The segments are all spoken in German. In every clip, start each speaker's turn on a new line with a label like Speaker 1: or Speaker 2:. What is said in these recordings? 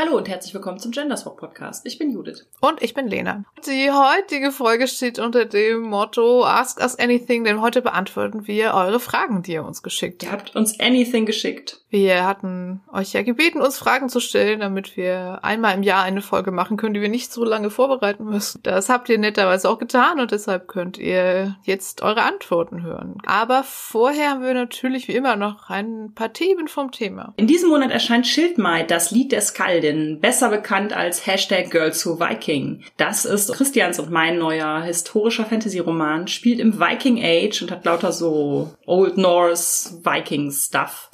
Speaker 1: Hallo und herzlich willkommen zum Genderswap Podcast. Ich bin Judith.
Speaker 2: Und ich bin Lena. Die heutige Folge steht unter dem Motto Ask Us Anything, denn heute beantworten wir eure Fragen, die ihr uns geschickt
Speaker 1: habt. Ihr habt uns Anything geschickt.
Speaker 2: Wir hatten euch ja gebeten, uns Fragen zu stellen, damit wir einmal im Jahr eine Folge machen können, die wir nicht so lange vorbereiten müssen. Das habt ihr netterweise auch getan und deshalb könnt ihr jetzt eure Antworten hören. Aber vorher haben wir natürlich wie immer noch ein paar Themen vom Thema.
Speaker 1: In diesem Monat erscheint Schildmaid, das Lied der Skaldin besser bekannt als Hashtag Girls Who Viking. Das ist Christians und mein neuer historischer Fantasy-Roman, spielt im Viking Age und hat lauter so Old Norse Viking Stuff,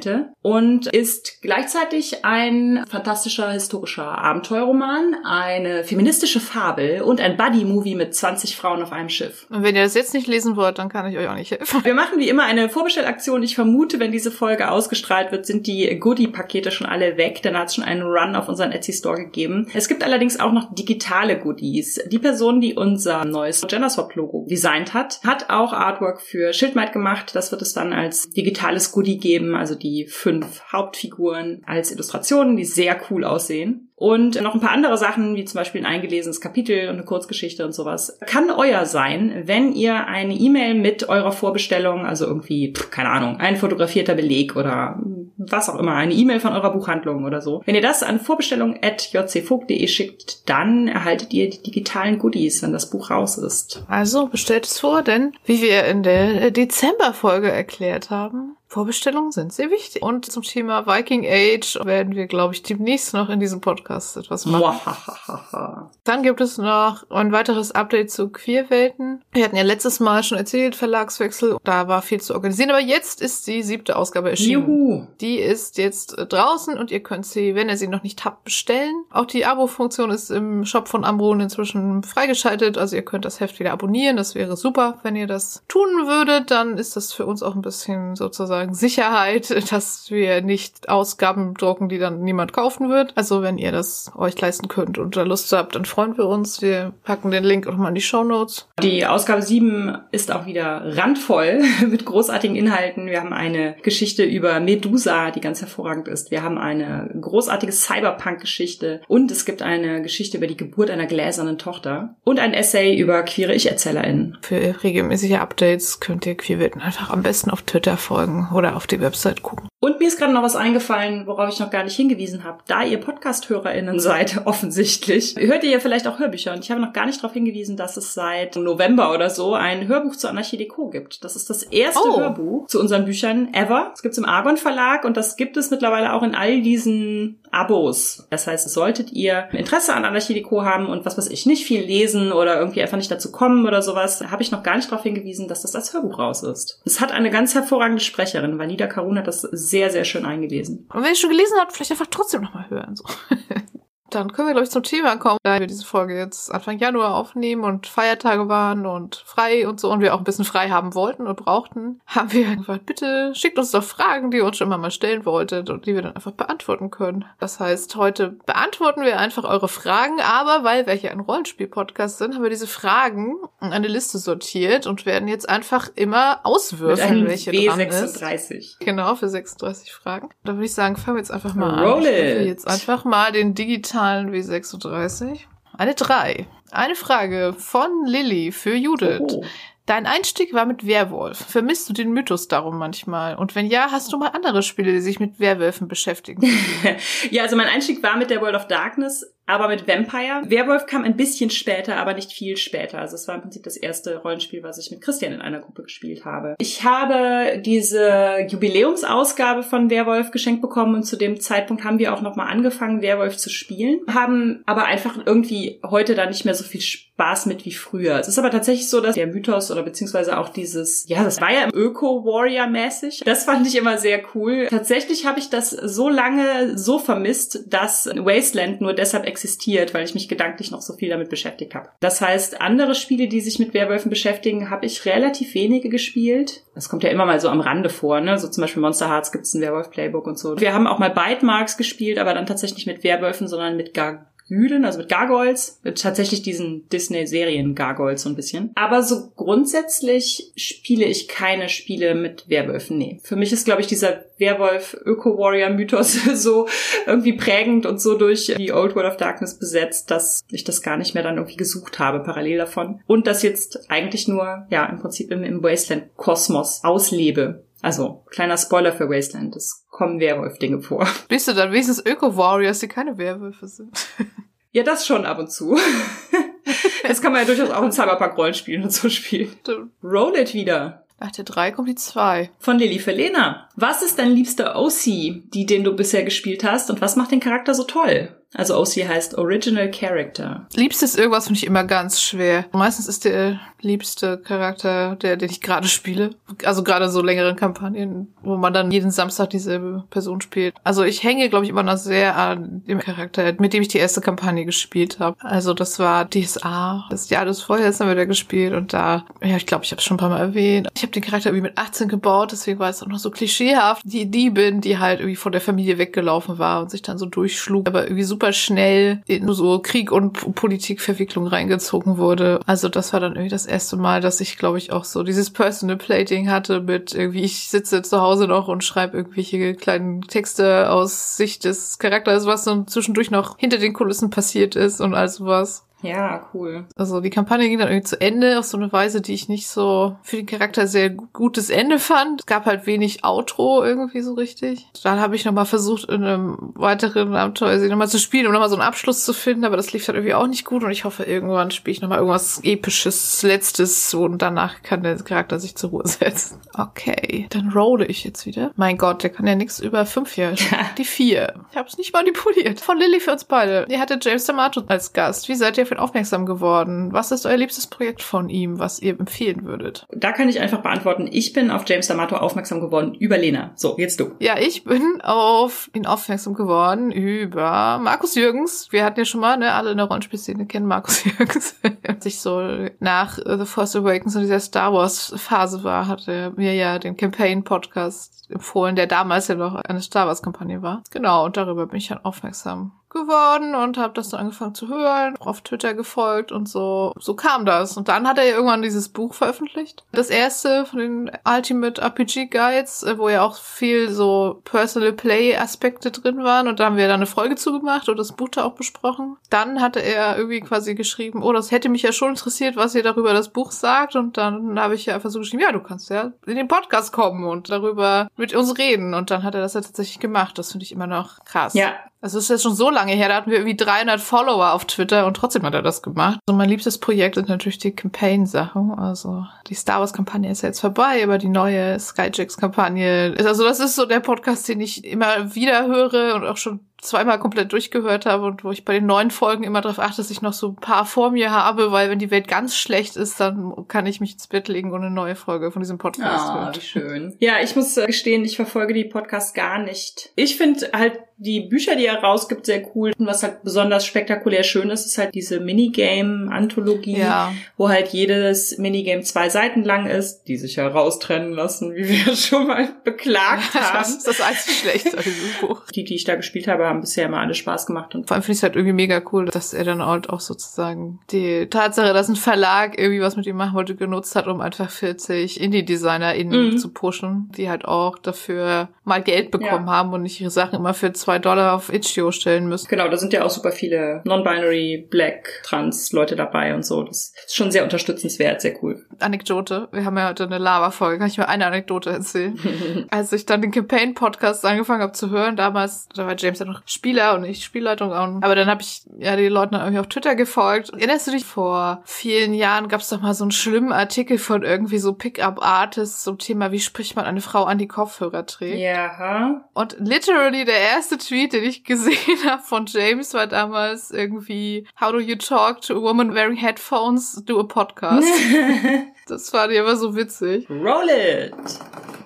Speaker 1: Fantasy-Elemente und ist gleichzeitig ein fantastischer historischer Abenteuerroman, eine feministische Fabel und ein Buddy-Movie mit 20 Frauen auf einem Schiff.
Speaker 2: Und wenn ihr das jetzt nicht lesen wollt, dann kann ich euch auch nicht helfen.
Speaker 1: Wir machen wie immer eine Vorbestellaktion. Ich vermute, wenn diese Folge ausgestrahlt wird, sind die Goodie-Pakete schon alle weg. Dann hat es schon einen Run auf unseren Etsy-Store gegeben. Es gibt allerdings auch noch digitale Goodies. Die Person, die unser neues Genderswap-Logo designt hat, hat auch Artwork für Schildmaid gemacht. Das wird es dann als digitales Goodie geben, also die fünf Hauptfiguren als Illustrationen, die sehr cool aussehen. Und noch ein paar andere Sachen, wie zum Beispiel ein eingelesenes Kapitel und eine Kurzgeschichte und sowas. Kann euer sein, wenn ihr eine E-Mail mit eurer Vorbestellung, also irgendwie, keine Ahnung, ein fotografierter Beleg oder was auch immer, eine E-Mail von eurer Buchhandlung oder so. Wenn ihr das an vorbestellung.jcvogt.de schickt, dann erhaltet ihr die digitalen Goodies, wenn das Buch raus ist.
Speaker 2: Also bestellt es vor, denn wie wir in der Dezember-Folge erklärt haben, Vorbestellungen sind sehr wichtig. Und zum Thema Viking Age werden wir, glaube ich, demnächst noch in diesem Podcast etwas machen. Dann gibt es noch ein weiteres Update zu Queerwelten. Wir hatten ja letztes Mal schon erzählt, Verlagswechsel. Da war viel zu organisieren. Aber jetzt ist die siebte Ausgabe erschienen. Juhu. Die ist jetzt draußen und ihr könnt sie, wenn ihr sie noch nicht habt, bestellen. Auch die Abo-Funktion ist im Shop von Ambron inzwischen freigeschaltet. Also ihr könnt das Heft wieder abonnieren. Das wäre super, wenn ihr das tun würdet. Dann ist das für uns auch ein bisschen sozusagen sozusagen Sicherheit, dass wir nicht Ausgaben drucken, die dann niemand kaufen wird. Also wenn ihr das euch leisten könnt und da Lust habt, dann freuen wir uns. Wir packen den Link auch mal in die Show Notes.
Speaker 1: Die Ausgabe 7 ist auch wieder randvoll mit großartigen Inhalten. Wir haben eine Geschichte über Medusa, die ganz hervorragend ist. Wir haben eine großartige Cyberpunk-Geschichte und es gibt eine Geschichte über die Geburt einer gläsernen Tochter und ein Essay über queere Ich-ErzählerInnen.
Speaker 2: Für regelmäßige Updates könnt ihr Queerwelten einfach am besten auf Twitter folgen oder auf die Website gucken.
Speaker 1: Und mir ist gerade noch was eingefallen, worauf ich noch gar nicht hingewiesen habe. Da ihr Podcast-HörerInnen seid, offensichtlich, hört ihr ja vielleicht auch Hörbücher. Und ich habe noch gar nicht darauf hingewiesen, dass es seit November oder so ein Hörbuch zu Anarchie Deco gibt. Das ist das erste oh. Hörbuch zu unseren Büchern ever. Das gibt's im Argon Verlag und das gibt es mittlerweile auch in all diesen Abos. Das heißt, solltet ihr Interesse an Anarchie Deco haben und was weiß ich, nicht viel lesen oder irgendwie einfach nicht dazu kommen oder sowas, habe ich noch gar nicht darauf hingewiesen, dass das als Hörbuch raus ist. Es hat eine ganz hervorragende Sprecherin. Vanida Karun hat das sehr, sehr schön eingelesen.
Speaker 2: Und wenn ihr schon gelesen habt, vielleicht einfach trotzdem nochmal hören. So. Dann können wir, glaube ich, zum Thema kommen, da wir diese Folge jetzt Anfang Januar aufnehmen und Feiertage waren und frei und so und wir auch ein bisschen frei haben wollten und brauchten, haben wir gesagt, bitte schickt uns doch Fragen, die ihr uns schon immer mal stellen wolltet und die wir dann einfach beantworten können. Das heißt, heute beantworten wir einfach eure Fragen, aber weil wir hier ein Rollenspiel-Podcast sind, haben wir diese Fragen in eine Liste sortiert und werden jetzt einfach immer auswürfeln, welche W36. dran ist. Genau, für 36 Fragen. Da würde ich sagen, fangen wir jetzt einfach mal Roll an. Ich jetzt einfach mal den digitalen Zahlen wie 36. Eine 3. Eine Frage von Lilly für Judith. Oh. Dein Einstieg war mit Werwolf. Vermisst du den Mythos darum manchmal? Und wenn ja, hast du mal andere Spiele, die sich mit Werwölfen beschäftigen?
Speaker 1: ja, also mein Einstieg war mit der World of Darkness aber mit Vampire. Werwolf kam ein bisschen später, aber nicht viel später. Also es war im Prinzip das erste Rollenspiel, was ich mit Christian in einer Gruppe gespielt habe. Ich habe diese Jubiläumsausgabe von Werwolf geschenkt bekommen und zu dem Zeitpunkt haben wir auch nochmal angefangen, Werwolf zu spielen, haben aber einfach irgendwie heute da nicht mehr so viel Spaß mit wie früher. Es ist aber tatsächlich so, dass der Mythos oder beziehungsweise auch dieses, ja, das war ja Öko-Warrior-mäßig. Das fand ich immer sehr cool. Tatsächlich habe ich das so lange so vermisst, dass Wasteland nur deshalb existiert existiert, weil ich mich gedanklich noch so viel damit beschäftigt habe. Das heißt, andere Spiele, die sich mit Werwölfen beschäftigen, habe ich relativ wenige gespielt. Das kommt ja immer mal so am Rande vor, ne? So zum Beispiel Monster Hearts gibt es ein Werwolf-Playbook und so. Wir haben auch mal Bite Marks gespielt, aber dann tatsächlich mit Werwölfen, sondern mit Gar Hülen, also mit Gargoyles, mit tatsächlich diesen Disney-Serien Gargoyles so ein bisschen. Aber so grundsätzlich spiele ich keine Spiele mit Werwölfen, nee. Für mich ist, glaube ich, dieser Werwolf-Öko-Warrior-Mythos so irgendwie prägend und so durch die Old World of Darkness besetzt, dass ich das gar nicht mehr dann irgendwie gesucht habe, parallel davon. Und das jetzt eigentlich nur, ja, im Prinzip im, im Wasteland-Kosmos auslebe. Also, kleiner Spoiler für Wasteland, es kommen Werwolf-Dinge vor.
Speaker 2: Bist du dann wenigstens Öko-Warriors, die keine Werwölfe sind?
Speaker 1: Ja, das schon ab und zu. Das kann man ja durchaus auch in Cyberpunk-Rollenspielen und so spielen. Roll it wieder.
Speaker 2: Nach der 3 kommt die 2.
Speaker 1: Von Lilly Verlena. Was ist dein liebster OC, die den du bisher gespielt hast und was macht den Charakter so toll? Also OC heißt Original Character.
Speaker 2: Liebstes irgendwas finde ich immer ganz schwer. Meistens ist der liebste Charakter der, den ich gerade spiele. Also gerade so längeren Kampagnen, wo man dann jeden Samstag dieselbe Person spielt. Also ich hänge, glaube ich, immer noch sehr an dem Charakter, mit dem ich die erste Kampagne gespielt habe. Also das war DSA. Das Jahr des Vorjahres haben wir da gespielt und da, ja, ich glaube, ich habe es schon ein paar Mal erwähnt. Ich habe den Charakter irgendwie mit 18 gebaut, deswegen war es auch noch so klischeehaft. Die Diebin, die halt irgendwie von der Familie weggelaufen war und sich dann so durchschlug, aber irgendwie super schnell in so Krieg und Politikverwicklung reingezogen wurde. Also das war dann irgendwie das erste Mal, dass ich, glaube ich, auch so dieses Personal Plating hatte mit irgendwie, ich sitze zu Hause noch und schreibe irgendwelche kleinen Texte aus Sicht des Charakters, was so zwischendurch noch hinter den Kulissen passiert ist und all sowas.
Speaker 1: Ja, cool.
Speaker 2: Also die Kampagne ging dann irgendwie zu Ende auf so eine Weise, die ich nicht so für den Charakter sehr gutes Ende fand. Es gab halt wenig Outro irgendwie so richtig. Dann habe ich nochmal versucht, in einem weiteren Abenteuer sie nochmal zu spielen, um nochmal so einen Abschluss zu finden, aber das lief dann irgendwie auch nicht gut und ich hoffe, irgendwann spiele ich nochmal irgendwas Episches, Letztes und danach kann der Charakter sich zur Ruhe setzen. Okay, dann rolle ich jetzt wieder. Mein Gott, der kann ja nichts über fünf Jahre. Die vier. Ich habe es nicht manipuliert. Von Lilly für uns beide. Ihr hattet James D'Amato als Gast. Wie seid ihr ihn aufmerksam geworden? Was ist euer liebstes Projekt von ihm, was ihr empfehlen würdet?
Speaker 1: Da kann ich einfach beantworten, ich bin auf James D'Amato aufmerksam geworden über Lena. So, jetzt du.
Speaker 2: Ja, ich bin auf ihn aufmerksam geworden über Markus Jürgens. Wir hatten ja schon mal, ne, alle in der Rollenspielszene kennen Markus Jürgens. Als ich so nach The Force Awakens und dieser Star Wars Phase war, hat er mir ja den Campaign Podcast empfohlen, der damals ja noch eine Star Wars Kampagne war. Genau, und darüber bin ich dann aufmerksam geworden und habe das dann angefangen zu hören, auf Twitter gefolgt und so. So kam das. Und dann hat er irgendwann dieses Buch veröffentlicht. Das erste von den Ultimate RPG Guides, äh, wo ja auch viel so Personal Play Aspekte drin waren. Und da haben wir dann eine Folge zugemacht und das Buch da auch besprochen. Dann hatte er irgendwie quasi geschrieben, oh, das hätte mich ja schon interessiert, was ihr darüber das Buch sagt. Und dann habe ich ja einfach so geschrieben, ja, du kannst ja in den Podcast kommen und darüber mit uns reden. Und dann hat er das ja tatsächlich gemacht. Das finde ich immer noch krass.
Speaker 1: Ja,
Speaker 2: also es ist jetzt schon so lange her, da hatten wir irgendwie 300 Follower auf Twitter und trotzdem hat er das gemacht. Also mein liebstes Projekt sind natürlich die Campaign-Sachen. Also die Star Wars-Kampagne ist ja jetzt vorbei, aber die neue Skyjax-Kampagne ist, also das ist so der Podcast, den ich immer wieder höre und auch schon zweimal komplett durchgehört habe und wo ich bei den neuen Folgen immer darauf achte, dass ich noch so ein paar vor mir habe, weil wenn die Welt ganz schlecht ist, dann kann ich mich ins Bett legen und eine neue Folge von diesem Podcast
Speaker 1: Ah,
Speaker 2: hören.
Speaker 1: wie schön. Ja, ich muss äh, gestehen, ich verfolge die Podcasts gar nicht. Ich finde halt die Bücher, die er rausgibt, sehr cool. Und was halt besonders spektakulär schön ist, ist halt diese Minigame-Anthologie,
Speaker 2: Ja.
Speaker 1: wo halt jedes Minigame zwei Seiten lang ist, die sich heraustrennen lassen, wie wir schon mal beklagt
Speaker 2: Das
Speaker 1: haben.
Speaker 2: ist das einzig Schlechte an diesem Buch.
Speaker 1: Die, die ich da gespielt habe, haben bisher immer alle Spaß gemacht. Und
Speaker 2: Vor allem finde ich es halt irgendwie mega cool, dass er dann halt auch sozusagen die Tatsache, dass ein Verlag irgendwie was mit ihm machen wollte, genutzt hat, um einfach 40 Indie-DesignerInnen
Speaker 1: Mhm.
Speaker 2: zu pushen, die halt auch dafür mal Geld bekommen
Speaker 1: Ja.
Speaker 2: haben und nicht ihre Sachen immer für zwei Dollar auf Itch.io stellen müssen.
Speaker 1: Genau, da sind ja auch super viele Non-Binary, Black, Trans-Leute dabei und so. Das ist schon sehr unterstützenswert, sehr cool.
Speaker 2: Anekdote. Wir haben ja heute eine Lava-Folge. Kann ich mal eine Anekdote erzählen? Als ich dann den Campaign-Podcast angefangen habe zu hören, damals, da war James ja noch Spieler und ich Spielleitung. auch. Aber dann habe ich ja die Leute dann irgendwie auf Twitter gefolgt. Erinnerst du dich, vor vielen Jahren gab es doch mal so einen schlimmen Artikel von irgendwie so Pickup-Artists zum Thema, wie spricht man eine Frau an, die Kopfhörer trägt.
Speaker 1: Ja,
Speaker 2: Und literally der erste Tweet, den ich gesehen habe von James, war damals irgendwie How do you talk to a woman wearing headphones? Do a podcast. das fand ich aber so witzig.
Speaker 1: Roll it!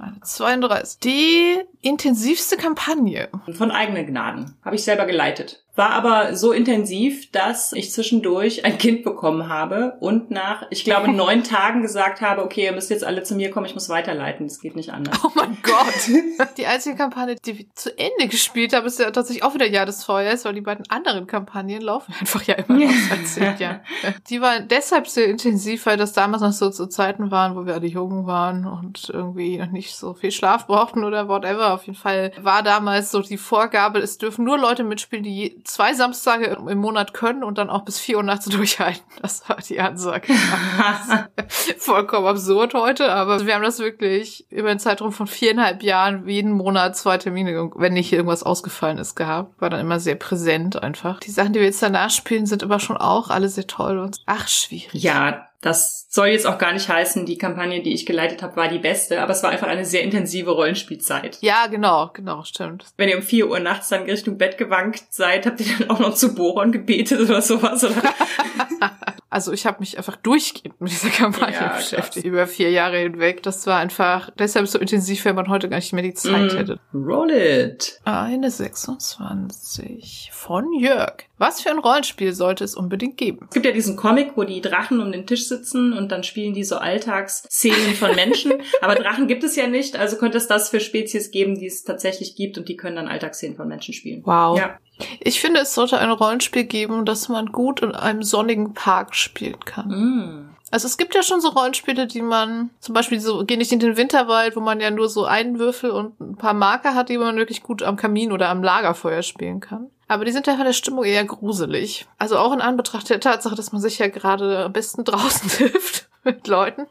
Speaker 2: Eine 32. Die intensivste Kampagne?
Speaker 1: Von eigenen Gnaden. Habe ich selber geleitet. War aber so intensiv, dass ich zwischendurch ein Kind bekommen habe und nach, ich glaube, neun Tagen gesagt habe, okay, ihr müsst jetzt alle zu mir kommen, ich muss weiterleiten, das geht nicht anders.
Speaker 2: Oh mein Gott. die einzige Kampagne, die wir zu Ende gespielt haben, ist ja tatsächlich auch wieder Jahr des Feuers, weil die beiden anderen Kampagnen laufen einfach ja immer noch seit zehn Jahren. Die waren deshalb sehr intensiv, weil das damals noch so zu Zeiten waren, wo wir alle jung waren und irgendwie noch nicht so viel Schlaf brauchten oder whatever. Auf jeden Fall war damals so die Vorgabe, es dürfen nur Leute mitspielen, die zwei Samstage im Monat können und dann auch bis vier Uhr nachts durchhalten. Das war die Ansage. Vollkommen absurd heute, aber wir haben das wirklich über einen Zeitraum von viereinhalb Jahren jeden Monat zwei Termine, wenn nicht irgendwas ausgefallen ist, gehabt. War dann immer sehr präsent einfach. Die Sachen, die wir jetzt danach spielen, sind aber schon auch alle sehr toll und ach, schwierig.
Speaker 1: Ja, das soll jetzt auch gar nicht heißen, die Kampagne, die ich geleitet habe, war die beste, aber es war einfach eine sehr intensive Rollenspielzeit.
Speaker 2: Ja, genau, genau, stimmt.
Speaker 1: Wenn ihr um vier Uhr nachts dann Richtung Bett gewankt seid, habt ihr dann auch noch zu Boron gebetet oder sowas, oder?
Speaker 2: also ich habe mich einfach durchgehend mit dieser Kampagne ja, beschäftigt, über vier Jahre hinweg. Das war einfach deshalb so intensiv, wenn man heute gar nicht mehr die Zeit mm. hätte.
Speaker 1: Roll it!
Speaker 2: Eine 26 von Jörg. Was für ein Rollenspiel sollte es unbedingt geben?
Speaker 1: Es gibt ja diesen Comic, wo die Drachen um den Tisch sitzen und dann spielen die so Alltagsszenen von Menschen. Aber Drachen gibt es ja nicht, also könnte es das für Spezies geben, die es tatsächlich gibt und die können dann Alltagsszenen von Menschen spielen.
Speaker 2: Wow. Ja. Ich finde, es sollte ein Rollenspiel geben, das man gut in einem sonnigen Park spielen kann. Mm. Also es gibt ja schon so Rollenspiele, die man, zum Beispiel so, geh nicht in den Winterwald, wo man ja nur so einen Würfel und ein paar Marker hat, die man wirklich gut am Kamin oder am Lagerfeuer spielen kann. Aber die sind ja von der Stimmung eher gruselig. Also auch in Anbetracht der Tatsache, dass man sich ja gerade am besten draußen trifft mit Leuten.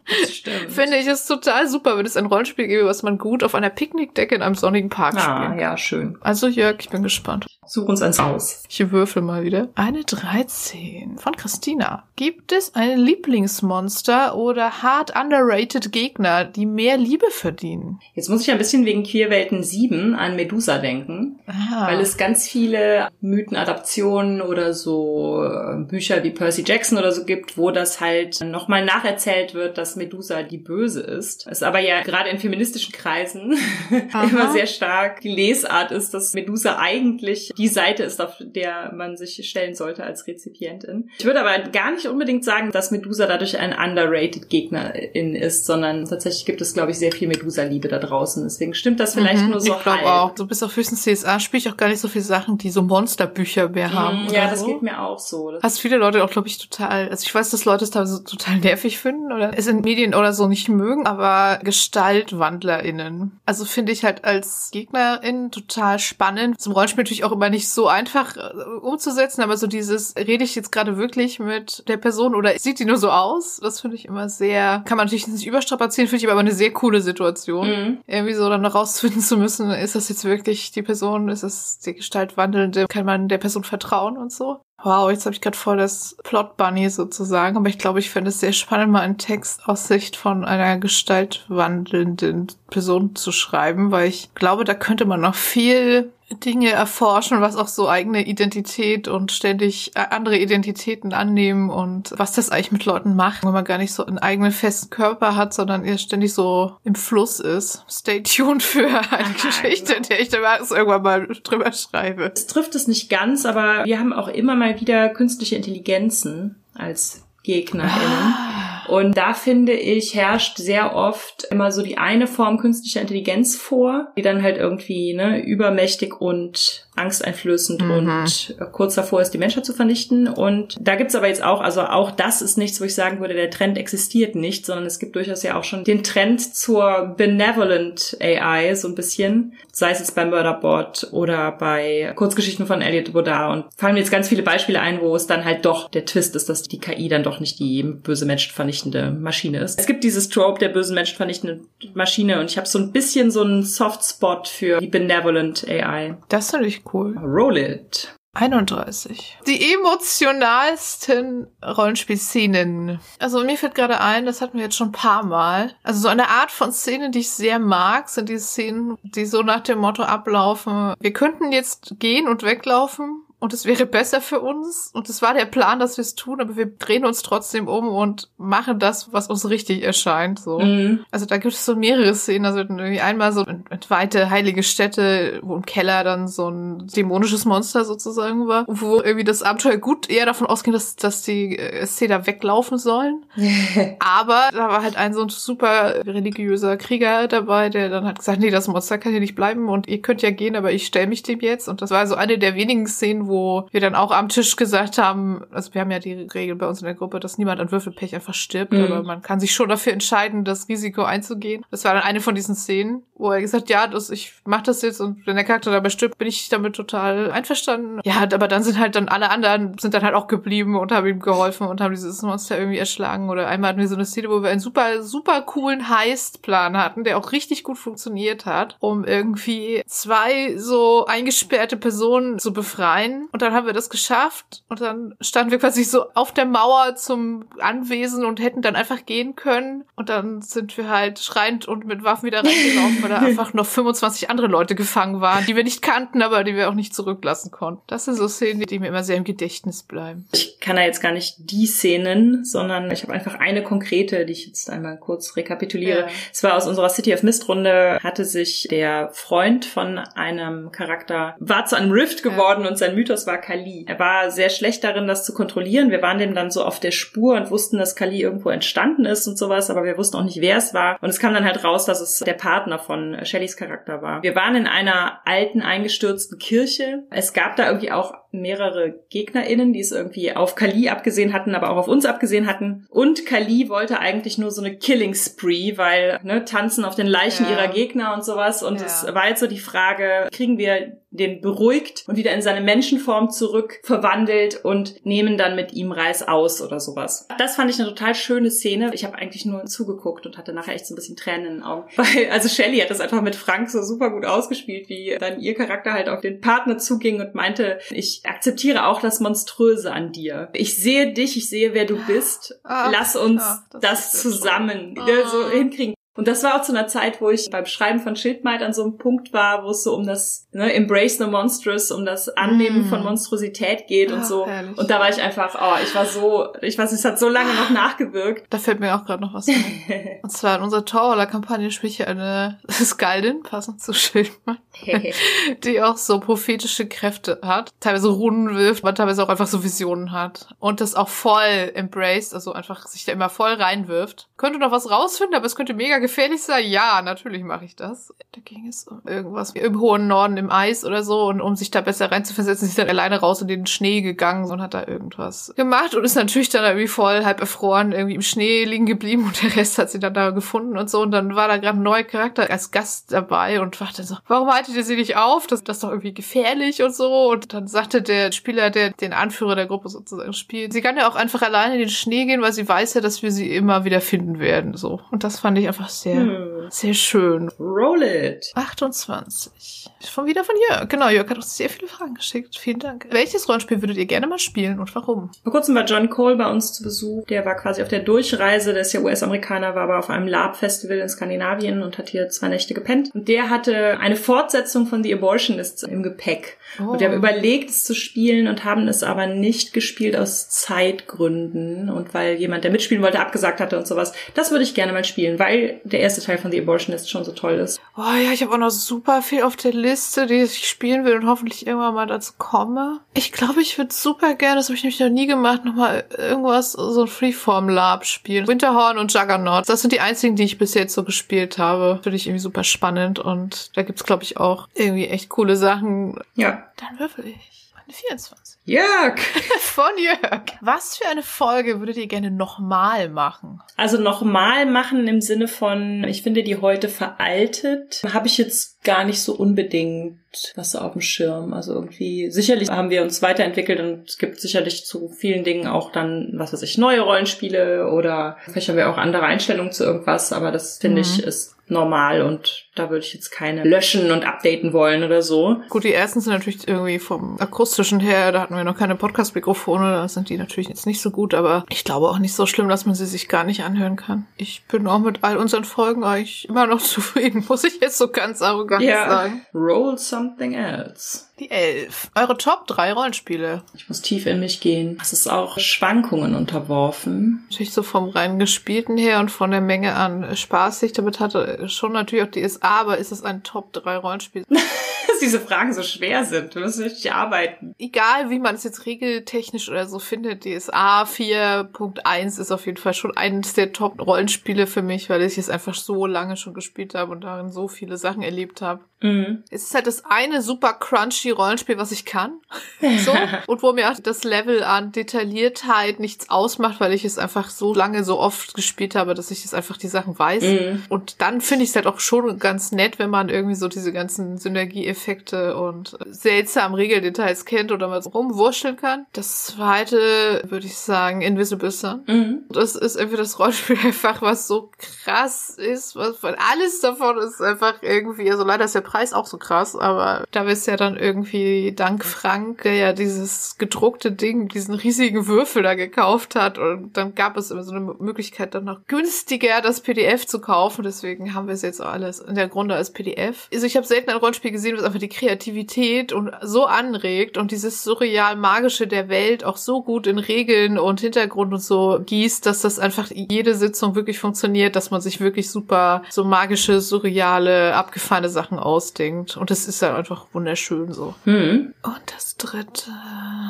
Speaker 2: Finde ich es total super, wenn es ein Rollenspiel gäbe, was man gut auf einer Picknickdecke in einem sonnigen Park ah, spielt.
Speaker 1: Ja, schön.
Speaker 2: Also Jörg, ich bin gespannt.
Speaker 1: Such uns eins aus.
Speaker 2: Ich würfel mal wieder. Eine 13 von Christina. Gibt es ein Lieblingsmonster oder hart underrated Gegner, die mehr Liebe verdienen?
Speaker 1: Jetzt muss ich ein bisschen wegen Queerwelten 7 an Medusa denken, Aha. weil es ganz viele Mythenadaptionen oder so äh, Bücher wie Percy Jackson oder so gibt, wo das halt nochmal nacherzählt wird, dass Medusa die Böse ist. Es aber ja gerade in feministischen Kreisen immer sehr stark die Lesart ist, dass Medusa eigentlich die Seite ist, auf der man sich stellen sollte als Rezipientin. Ich würde aber gar nicht unbedingt sagen, dass Medusa dadurch ein underrated Gegnerin ist, sondern tatsächlich gibt es, glaube ich, sehr viel Medusa-Liebe da draußen. Deswegen stimmt das vielleicht mhm, nur so
Speaker 2: Ich glaube auch. So bis auf höchstens CSA spiele ich auch gar nicht so viele Sachen, die so Monsterbücher mehr mhm, haben.
Speaker 1: ja, das so. geht mir auch so.
Speaker 2: Das Was viele Leute auch, glaube ich, total, also ich weiß, dass Leute es teilweise total nervig finden oder es in Medien oder so nicht mögen, aber GestaltwandlerInnen. Also finde ich halt als Gegnerin total spannend. Zum Rollenspiel natürlich auch immer immer nicht so einfach äh, umzusetzen, aber so dieses, rede ich jetzt gerade wirklich mit der Person oder sieht die nur so aus? Das finde ich immer sehr, kann man natürlich nicht überstrapazieren, finde ich aber eine sehr coole Situation. Mhm. Irgendwie so dann rausfinden zu müssen, ist das jetzt wirklich die Person, ist das die Gestalt wandelnde, kann man der Person vertrauen und so. Wow, jetzt habe ich gerade voll das Plot Bunny sozusagen, aber ich glaube, ich fände es sehr spannend, mal einen Text aus Sicht von einer gestaltwandelnden Person zu schreiben, weil ich glaube, da könnte man noch viel Dinge erforschen, was auch so eigene Identität und ständig äh, andere Identitäten annehmen und was das eigentlich mit Leuten macht, wenn man gar nicht so einen eigenen festen Körper hat, sondern eher ständig so im Fluss ist. Stay tuned für eine Geschichte, in der ich dann irgendwann mal drüber schreibe.
Speaker 1: Es trifft es nicht ganz, aber wir haben auch immer mal wieder künstliche Intelligenzen als GegnerInnen. Ah. Und da finde ich, herrscht sehr oft immer so die eine Form künstlicher Intelligenz vor, die dann halt irgendwie ne, übermächtig und angsteinflößend mhm. und kurz davor ist, die Menschheit zu vernichten. Und da gibt's aber jetzt auch, also auch das ist nichts, wo ich sagen würde, der Trend existiert nicht, sondern es gibt durchaus ja auch schon den Trend zur Benevolent AI, so ein bisschen. Sei es jetzt bei Murderbot oder bei Kurzgeschichten von Elliot Baudard. Und fallen mir jetzt ganz viele Beispiele ein, wo es dann halt doch der Twist ist, dass die KI dann doch nicht die böse menschenvernichtende Maschine ist. Es gibt dieses Trope der bösen menschenvernichtenden Maschine und ich habe so ein bisschen so einen Softspot für die Benevolent AI.
Speaker 2: Das finde ich cool.
Speaker 1: Roll it.
Speaker 2: 31. Die emotionalsten Rollenspielszenen. Also mir fällt gerade ein, das hatten wir jetzt schon ein paar Mal. Also so eine Art von Szene, die ich sehr mag, sind die Szenen, die so nach dem Motto ablaufen, wir könnten jetzt gehen und weglaufen und es wäre besser für uns und es war der Plan, dass wir es tun, aber wir drehen uns trotzdem um und machen das, was uns richtig erscheint. So. Mhm. Also da gibt es so mehrere Szenen. Also irgendwie einmal so entweihte heilige Städte, wo im Keller dann so ein dämonisches Monster sozusagen war, wo irgendwie das Abenteuer gut eher davon ausging, dass, dass die äh, Szene weglaufen sollen. aber da war halt ein so ein super religiöser Krieger dabei, der dann hat gesagt, nee, das Monster kann hier nicht bleiben und ihr könnt ja gehen, aber ich stelle mich dem jetzt. Und das war so eine der wenigen Szenen, wo wir dann auch am Tisch gesagt haben, also wir haben ja die Regel bei uns in der Gruppe, dass niemand an Würfelpech einfach stirbt, mhm. aber man kann sich schon dafür entscheiden, das Risiko einzugehen. Das war dann eine von diesen Szenen, wo er gesagt, ja, das, ich mach das jetzt und wenn der Charakter dabei stirbt, bin ich damit total einverstanden. Ja, aber dann sind halt dann alle anderen sind dann halt auch geblieben und haben ihm geholfen und haben dieses Monster irgendwie erschlagen. Oder einmal hatten wir so eine Szene, wo wir einen super, super coolen Heist-Plan hatten, der auch richtig gut funktioniert hat, um irgendwie zwei so eingesperrte Personen zu befreien. Und dann haben wir das geschafft und dann standen wir quasi so auf der Mauer zum Anwesen und hätten dann einfach gehen können. Und dann sind wir halt schreiend und mit Waffen wieder reingelaufen, weil da einfach noch 25 andere Leute gefangen waren, die wir nicht kannten, aber die wir auch nicht zurücklassen konnten. Das sind so Szenen, die mir immer sehr im Gedächtnis bleiben.
Speaker 1: Ich kann da jetzt gar nicht die Szenen, sondern ich habe einfach eine konkrete, die ich jetzt einmal kurz rekapituliere. Ja. Es war aus unserer City of Mist Runde, hatte sich der Freund von einem Charakter, war zu einem Rift geworden ja. und sein Mythos war Kali. Er war sehr schlecht darin, das zu kontrollieren. Wir waren dem dann so auf der Spur und wussten, dass Kali irgendwo entstanden ist und sowas, aber wir wussten auch nicht, wer es war. Und es kam dann halt raus, dass es der Partner von Shellys Charakter war. Wir waren in einer alten, eingestürzten Kirche. Es gab da irgendwie auch mehrere GegnerInnen, die es irgendwie auf Kali abgesehen hatten, aber auch auf uns abgesehen hatten. Und Kali wollte eigentlich nur so eine Killing Spree, weil ne, tanzen auf den Leichen ja. ihrer Gegner und sowas. Und ja. es war jetzt so die Frage, kriegen wir den beruhigt und wieder in seine Menschenform zurück verwandelt und nehmen dann mit ihm Reis aus oder sowas. Das fand ich eine total schöne Szene. Ich habe eigentlich nur zugeguckt und hatte nachher echt so ein bisschen Tränen in den Augen. Weil, also Shelley hat das einfach mit Frank so super gut ausgespielt, wie dann ihr Charakter halt auf den Partner zuging und meinte, ich akzeptiere auch das Monströse an dir. Ich sehe dich, ich sehe, wer du bist. Ach, Lass uns ja, das, das zusammen oh. so hinkriegen. Und das war auch zu einer Zeit, wo ich beim Schreiben von Schildmeid an so einem Punkt war, wo es so um das ne, Embrace the Monstrous, um das Annehmen mm. von Monstrosität geht und so. Herrlich. Und da war ich einfach, oh, ich war so, ich weiß es hat so lange noch nachgewirkt.
Speaker 2: Da fällt mir auch gerade noch was ein. und zwar in unserer Torwaller-Kampagne spiele ich eine Skaldin, passend zu Schildmeid, die auch so prophetische Kräfte hat, teilweise Runen wirft, aber teilweise auch einfach so Visionen hat. Und das auch voll embraced, also einfach sich da immer voll reinwirft. Könnte noch was rausfinden, aber es könnte mega gefährlich sein? Ja, natürlich mache ich das. Da ging es um irgendwas im hohen Norden im Eis oder so und um sich da besser reinzuversetzen, ist dann alleine raus in den Schnee gegangen und hat da irgendwas gemacht und ist natürlich dann irgendwie voll halb erfroren irgendwie im Schnee liegen geblieben und der Rest hat sie dann da gefunden und so und dann war da gerade ein neuer Charakter als Gast dabei und war so, warum haltet ihr sie nicht auf? Das, das ist doch irgendwie gefährlich und so und dann sagte der Spieler, der den Anführer der Gruppe sozusagen spielt, sie kann ja auch einfach alleine in den Schnee gehen, weil sie weiß ja, dass wir sie immer wieder finden werden, so. Und das fand ich einfach sehr, hm. sehr schön.
Speaker 1: Roll it.
Speaker 2: 28. Von wieder von Jörg. Genau, Jörg hat uns sehr viele Fragen geschickt. Vielen Dank. Welches Rollenspiel würdet ihr gerne mal spielen und warum?
Speaker 1: Vor kurzem war John Cole bei uns zu Besuch. Der war quasi auf der Durchreise. Der ist ja US-Amerikaner, war aber auf einem Lab-Festival in Skandinavien und hat hier zwei Nächte gepennt. Und der hatte eine Fortsetzung von The Abortionists im Gepäck. Oh. Und wir haben überlegt, es zu spielen und haben es aber nicht gespielt aus Zeitgründen und weil jemand, der mitspielen wollte, abgesagt hatte und sowas. Das würde ich gerne mal spielen, weil der erste Teil von The Abortionist schon so toll ist.
Speaker 2: Oh ja, ich habe auch noch super viel auf der Liste, die ich spielen will und hoffentlich irgendwann mal dazu komme. Ich glaube, ich würde super gerne, das habe ich nämlich noch nie gemacht, nochmal irgendwas, so ein Freeform-Lab spielen. Winterhorn und Juggernaut. Das sind die einzigen, die ich bis jetzt so gespielt habe. Finde ich irgendwie super spannend und da gibt's glaube ich, auch irgendwie echt coole Sachen.
Speaker 1: Ja.
Speaker 2: Dann würfel ich. 24.
Speaker 1: Jörg!
Speaker 2: Von Jörg. Was für eine Folge würdet ihr gerne nochmal machen?
Speaker 1: Also nochmal machen im Sinne von, ich finde die heute veraltet, habe ich jetzt gar nicht so unbedingt was auf dem Schirm. Also irgendwie, sicherlich haben wir uns weiterentwickelt und es gibt sicherlich zu vielen Dingen auch dann, was weiß ich, neue Rollenspiele oder vielleicht haben wir auch andere Einstellungen zu irgendwas, aber das finde mhm. ich ist normal und da würde ich jetzt keine löschen und updaten wollen oder so.
Speaker 2: Gut, die ersten sind natürlich irgendwie vom akustischen her, da hat hatten wir noch keine Podcast-Mikrofone, da sind die natürlich jetzt nicht so gut, aber ich glaube auch nicht so schlimm, dass man sie sich gar nicht anhören kann. Ich bin auch mit all unseren Folgen eigentlich immer noch zufrieden, muss ich jetzt so ganz arrogant
Speaker 1: Ja.
Speaker 2: sagen.
Speaker 1: Roll something else.
Speaker 2: Die elf. Eure Top drei Rollenspiele.
Speaker 1: Ich muss tief in mich gehen. Es ist auch Schwankungen unterworfen.
Speaker 2: Natürlich so vom rein gespielten her und von der Menge an Spaß, die ich damit hatte, schon natürlich auch die SA, aber ist es ein Top 3 Rollenspiel?
Speaker 1: Dass diese Fragen so schwer sind. Wir müssen richtig arbeiten.
Speaker 2: Egal, wie man es jetzt regeltechnisch oder so findet, DSA 4.1 ist auf jeden Fall schon eines der Top-Rollenspiele für mich, weil ich es einfach so lange schon gespielt habe und darin so viele Sachen erlebt habe.
Speaker 1: Mhm.
Speaker 2: Es ist halt das eine super crunchy Rollenspiel, was ich kann. So. Und wo mir auch das Level an Detailliertheit nichts ausmacht, weil ich es einfach so lange, so oft gespielt habe, dass ich es einfach die Sachen weiß.
Speaker 1: Mhm.
Speaker 2: Und dann finde ich es halt auch schon ganz nett, wenn man irgendwie so diese ganzen Synergieeffekte und seltsam Regeldetails kennt oder mal so rumwurschteln kann. Das zweite würde ich sagen, Invisible Sun.
Speaker 1: Mhm.
Speaker 2: Das ist irgendwie das Rollenspiel einfach, was so krass ist, was weil alles davon ist einfach irgendwie, also leider ist der Preis auch so krass, aber da ist ja dann irgendwie dank Frank, der ja dieses gedruckte Ding, diesen riesigen Würfel da gekauft hat und dann gab es immer so eine Möglichkeit dann noch günstiger das PDF zu kaufen, deswegen haben wir es jetzt alles in der Grunde als PDF. Also ich habe selten ein Rollenspiel gesehen, was einfach die Kreativität und so anregt und dieses surreal magische der Welt auch so gut in Regeln und Hintergrund und so gießt, dass das einfach jede Sitzung wirklich funktioniert, dass man sich wirklich super so magische, surreale, abgefahrene Sachen ausdenkt. Und das ist dann einfach wunderschön so.
Speaker 1: Mhm.
Speaker 2: Und das dritte.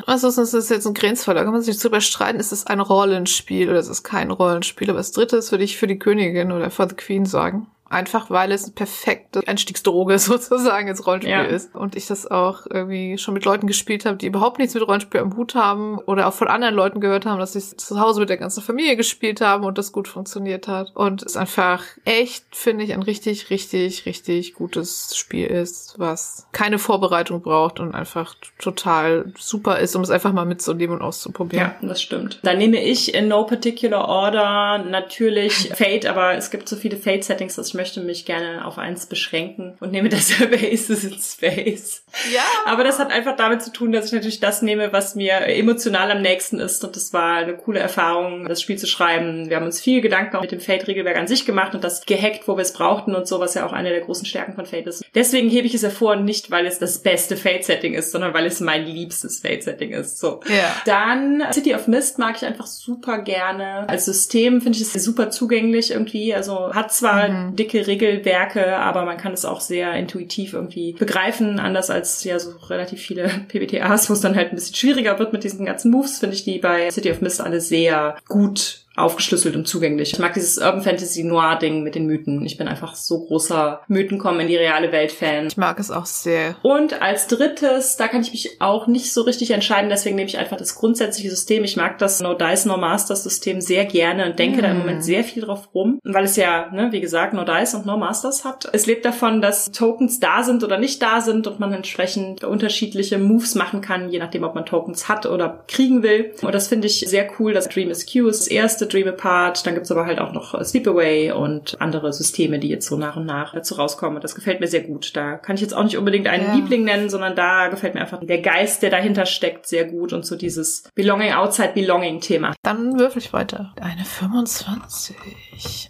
Speaker 2: Also, das ist jetzt ein Grenzfall. Da kann man sich drüber streiten, ist es ein Rollenspiel oder ist es kein Rollenspiel. Aber das dritte ist, würde ich für die Königin oder for the Queen sagen. Einfach weil es eine perfekte Einstiegsdroge sozusagen ins Rollenspiel
Speaker 1: Ja.
Speaker 2: ist. Und ich das auch irgendwie schon mit Leuten gespielt habe, die überhaupt nichts mit Rollenspiel am Hut haben oder auch von anderen Leuten gehört haben, dass sie es zu Hause mit der ganzen Familie gespielt haben und das gut funktioniert hat. Und es einfach echt, finde ich, ein richtig, richtig, richtig gutes Spiel ist, was keine Vorbereitung braucht und einfach total super ist, um es einfach mal mitzunehmen und auszuprobieren.
Speaker 1: Ja, das stimmt. Dann nehme ich in no particular order natürlich Fate, aber es gibt so viele Fate-Settings, dass ich möchte mich gerne auf eins beschränken und nehme deshalb Aces in Space.
Speaker 2: Ja.
Speaker 1: Aber das hat einfach damit zu tun, dass ich natürlich das nehme, was mir emotional am nächsten ist. Und das war eine coole Erfahrung, das Spiel zu schreiben. Wir haben uns viel Gedanken auch mit dem Fate-Regelwerk an sich gemacht und das gehackt, wo wir es brauchten und so, was ja auch eine der großen Stärken von Fate ist. Deswegen hebe ich es hervor, nicht weil es das beste Fate-Setting ist, sondern weil es mein liebstes Fate-Setting ist. So.
Speaker 2: Ja.
Speaker 1: Dann City of Mist mag ich einfach super gerne. Als System finde ich es super zugänglich irgendwie. Also hat zwar dicke Regelwerke, aber man kann es auch sehr intuitiv irgendwie begreifen. Anders als ja so relativ viele PBTAs, wo es dann halt ein bisschen schwieriger wird mit diesen ganzen Moves, finde ich die bei City of Mist alle sehr gut aufgeschlüsselt und zugänglich. Ich mag dieses Urban Fantasy Noir Ding mit den Mythen. Ich bin einfach so großer Mythen kommen in die reale Welt Fan.
Speaker 2: Ich mag es auch sehr.
Speaker 1: Und als drittes, da kann ich mich auch nicht so richtig entscheiden, deswegen nehme ich einfach das grundsätzliche System. Ich mag das No Dice, No Masters System sehr gerne und denke da im Moment sehr viel drauf rum, weil es ja, ne, wie gesagt, No Dice und No Masters hat. Es lebt davon, dass Tokens da sind oder nicht da sind und man entsprechend unterschiedliche Moves machen kann, je nachdem, ob man Tokens hat oder kriegen will. Und das finde ich sehr cool. Das Dream is Q ist das erste Dream Apart. Dann gibt's aber halt auch noch Sleepaway und andere Systeme, die jetzt so nach und nach dazu rauskommen. Und das gefällt mir sehr gut. Da kann ich jetzt auch nicht unbedingt einen
Speaker 2: Ja.
Speaker 1: Liebling nennen, sondern da gefällt mir einfach der Geist, der dahinter steckt, sehr gut. Und so dieses Belonging Outside Belonging Thema.
Speaker 2: Dann würfel ich weiter. Eine 25.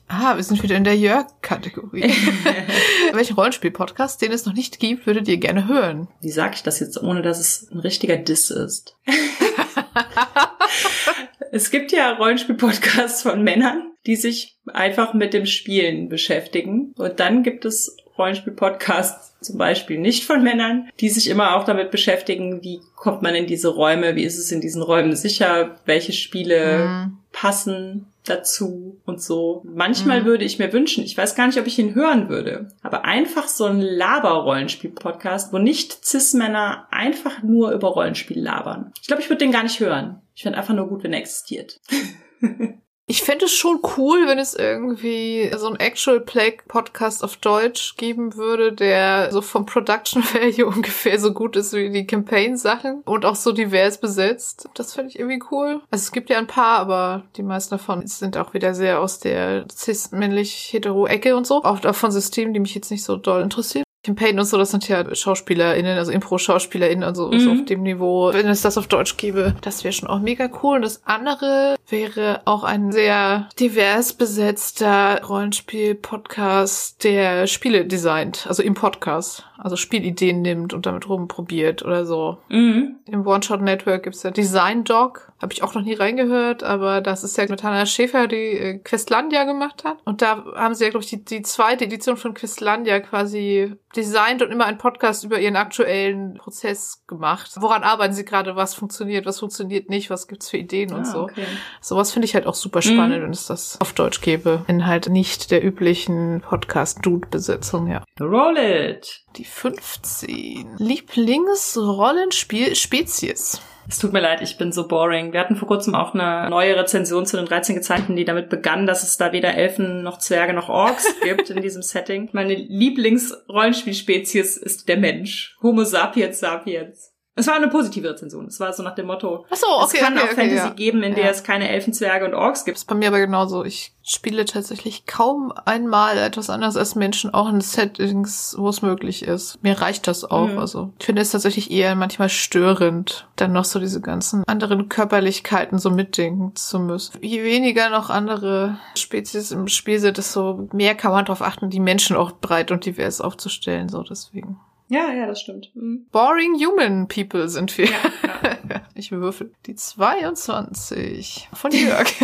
Speaker 2: Ah, wir sind wieder in der Jörg-Kategorie. Welchen Rollenspiel-Podcast, den es noch nicht gibt, würdet ihr gerne hören?
Speaker 1: Wie sage ich das jetzt, ohne dass es ein richtiger Diss ist? es gibt ja Rollenspiel-Podcasts von Männern, die sich einfach mit dem Spielen beschäftigen. Und dann gibt es Rollenspiel-Podcasts zum Beispiel nicht von Männern, die sich immer auch damit beschäftigen, wie kommt man in diese Räume, wie ist es in diesen Räumen sicher, welche Spiele
Speaker 2: Mhm.
Speaker 1: passen dazu und so. Manchmal
Speaker 2: Mhm.
Speaker 1: würde ich mir wünschen, ich weiß gar nicht, ob ich ihn hören würde, aber einfach so ein Laber-Rollenspiel-Podcast, wo nicht Cis-Männer einfach nur über Rollenspiel labern. Ich glaube, ich würde den gar nicht hören. Ich finde einfach nur gut, wenn er existiert.
Speaker 2: Ich fände es schon cool, wenn es irgendwie so ein Actual Play Podcast auf Deutsch geben würde, der so vom Production Value ungefähr so gut ist wie die Campaign-Sachen und auch so divers besetzt. Das finde ich irgendwie cool. Also es gibt ja ein paar, aber die meisten davon sind auch wieder sehr aus der cis-männlich-hetero-Ecke und so. Auch von Systemen, die mich jetzt nicht so doll interessieren. Campaign und so, das sind ja SchauspielerInnen, also Impro-SchauspielerInnen und so, mhm. so auf dem Niveau. Wenn es das auf Deutsch gäbe, das wäre schon auch mega cool. Und das andere wäre auch ein sehr divers besetzter Rollenspiel-Podcast, der Spiele designt, also im Podcast also Spielideen nimmt und damit rumprobiert oder so. Mhm. Im One-Shot-Network gibt's ja Design Dog. Habe ich auch noch nie reingehört, aber das ist ja mit Hannah Schäfer, die äh, Questlandia gemacht hat. Und da haben sie ja, glaube ich, die, die zweite Edition von Questlandia quasi designt und immer einen Podcast über ihren aktuellen Prozess gemacht. Woran arbeiten sie gerade, was funktioniert, was funktioniert nicht, was gibt's für Ideen und ah, so. Okay. Sowas finde ich halt auch super spannend, mhm. wenn es das auf Deutsch gäbe. In halt nicht der üblichen Podcast-Dude-Besetzung, ja.
Speaker 1: Roll it!
Speaker 2: Die 15. Lieblingsrollenspiel Spezies.
Speaker 1: Es tut mir leid, ich bin so boring. Wir hatten vor kurzem auch eine neue Rezension zu den 13 Gezeiten, die damit begann, dass es da weder Elfen noch Zwerge noch Orks gibt in diesem Setting. Meine Lieblingsrollenspielspezies ist der Mensch. Homo sapiens sapiens. Es war eine positive Rezension. Es war so nach dem Motto,
Speaker 2: Ach so, okay,
Speaker 1: es kann
Speaker 2: okay,
Speaker 1: auch
Speaker 2: okay,
Speaker 1: Fantasy
Speaker 2: ja.
Speaker 1: geben, in der ja. es keine Elfen, Zwerge und Orks gibt.
Speaker 2: Das ist bei mir aber genauso. Ich spiele tatsächlich kaum einmal etwas anderes als Menschen, auch in Settings, wo es möglich ist. Mir reicht das auch. Mhm. Also ich finde es tatsächlich eher manchmal störend, dann noch so diese ganzen anderen Körperlichkeiten so mitdenken zu müssen. Je weniger noch andere Spezies im Spiel sind, desto mehr kann man darauf achten, die Menschen auch breit und divers aufzustellen. So deswegen.
Speaker 1: Ja, ja, das stimmt. Mhm.
Speaker 2: Boring Human People sind wir. Ja, ja. ich würfel. Die 22 von Jörg.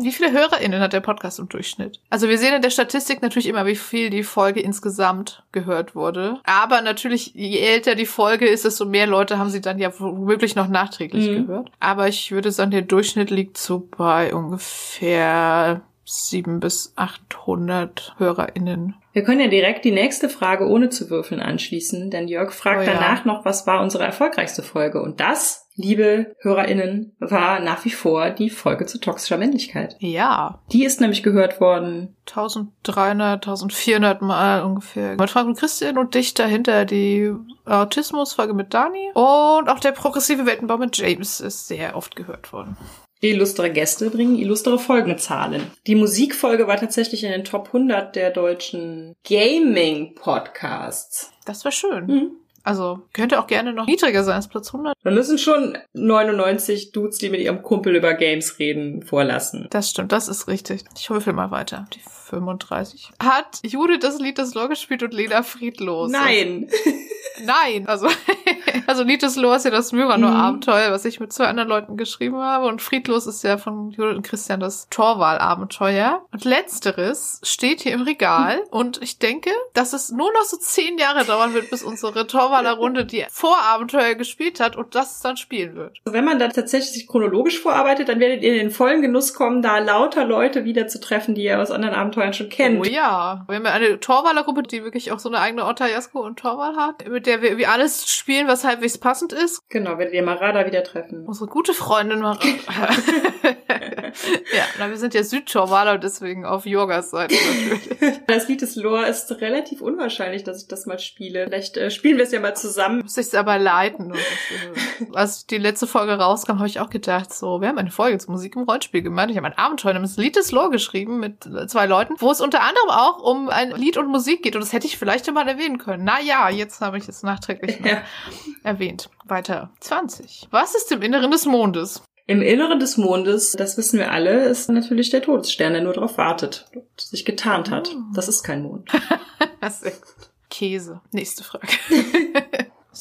Speaker 2: wie viele HörerInnen hat der Podcast im Durchschnitt? Also wir sehen in der Statistik natürlich immer, wie viel die Folge insgesamt gehört wurde. Aber natürlich, je älter die Folge ist, desto mehr Leute haben sie dann ja womöglich noch nachträglich mhm. gehört. Aber ich würde sagen, der Durchschnitt liegt so bei ungefähr sieben bis achthundert HörerInnen.
Speaker 1: Wir können ja direkt die nächste Frage ohne zu würfeln anschließen, denn Jörg fragt oh ja. danach noch, was war unsere erfolgreichste Folge? Und das, liebe HörerInnen, war nach wie vor die Folge zu toxischer Männlichkeit.
Speaker 2: Ja.
Speaker 1: Die ist nämlich gehört worden.
Speaker 2: 1300, 1400 Mal ungefähr. Mit Frank und Christian und dich dahinter die Autismus-Folge mit Dani. Und auch der progressive Weltenbau mit James ist sehr oft gehört worden.
Speaker 1: Illustre Gäste bringen illustre Folgenzahlen. Die Musikfolge war tatsächlich in den Top 100 der deutschen Gaming-Podcasts.
Speaker 2: Das war schön. Mhm. Also könnte auch gerne noch niedriger sein als Platz 100.
Speaker 1: Dann müssen schon 99 Dudes, die mit ihrem Kumpel über Games reden, vorlassen.
Speaker 2: Das stimmt, das ist richtig. Ich würfel mal weiter. Die 35. Hat Judith das Lied des Lore gespielt und Lena friedlos?
Speaker 1: Nein.
Speaker 2: Nein, also, also Lied Lohr ist ja das Myranor-Abenteuer, mhm. was ich mit zwei anderen Leuten geschrieben habe. Und Friedlos ist ja von Judith und Christian das Torwahl-Abenteuer. Und letzteres steht hier im Regal. Und ich denke, dass es nur noch so zehn Jahre dauern wird, bis unsere Torwaler Runde die Vorabenteuer gespielt hat und das dann spielen wird.
Speaker 1: Also wenn man da tatsächlich sich chronologisch vorarbeitet, dann werdet ihr in den vollen Genuss kommen, da lauter Leute wiederzutreffen, die ihr aus anderen Abenteuern schon kennt.
Speaker 2: Oh ja. Wir haben ja eine Torwaler Gruppe, die wirklich auch so eine eigene Otta Jasko und Torwal hat, mit der wir, wir alles spielen, was halbwegs passend ist.
Speaker 1: Genau, werdet ihr Marada wieder treffen.
Speaker 2: Unsere gute Freundin Marada. ja, na, wir sind ja Südtorwaler und deswegen auf Yogas Seite natürlich.
Speaker 1: Das Lied des Lore ist relativ unwahrscheinlich, dass ich das mal spiele. Vielleicht äh, spielen wir es ja mal zusammen.
Speaker 2: Muss ich es aber leiten. Als die letzte Folge rauskam, habe ich auch gedacht, so, wir haben eine Folge zur Musik im Rollenspiel gemacht. Ich habe ein Abenteuer namens Lied des Lore geschrieben mit zwei Leuten, wo es unter anderem auch um ein Lied und Musik geht. Und das hätte ich vielleicht mal erwähnen können. Na ja, jetzt habe ich es nachträglich ja. erwähnt. Weiter. 20. Was ist im Inneren des Mondes?
Speaker 1: Im Inneren des Mondes, das wissen wir alle, ist natürlich der Todesstern, der nur darauf wartet, sich getarnt hat. Oh. Das ist kein Mond.
Speaker 2: Käse. Nächste Frage.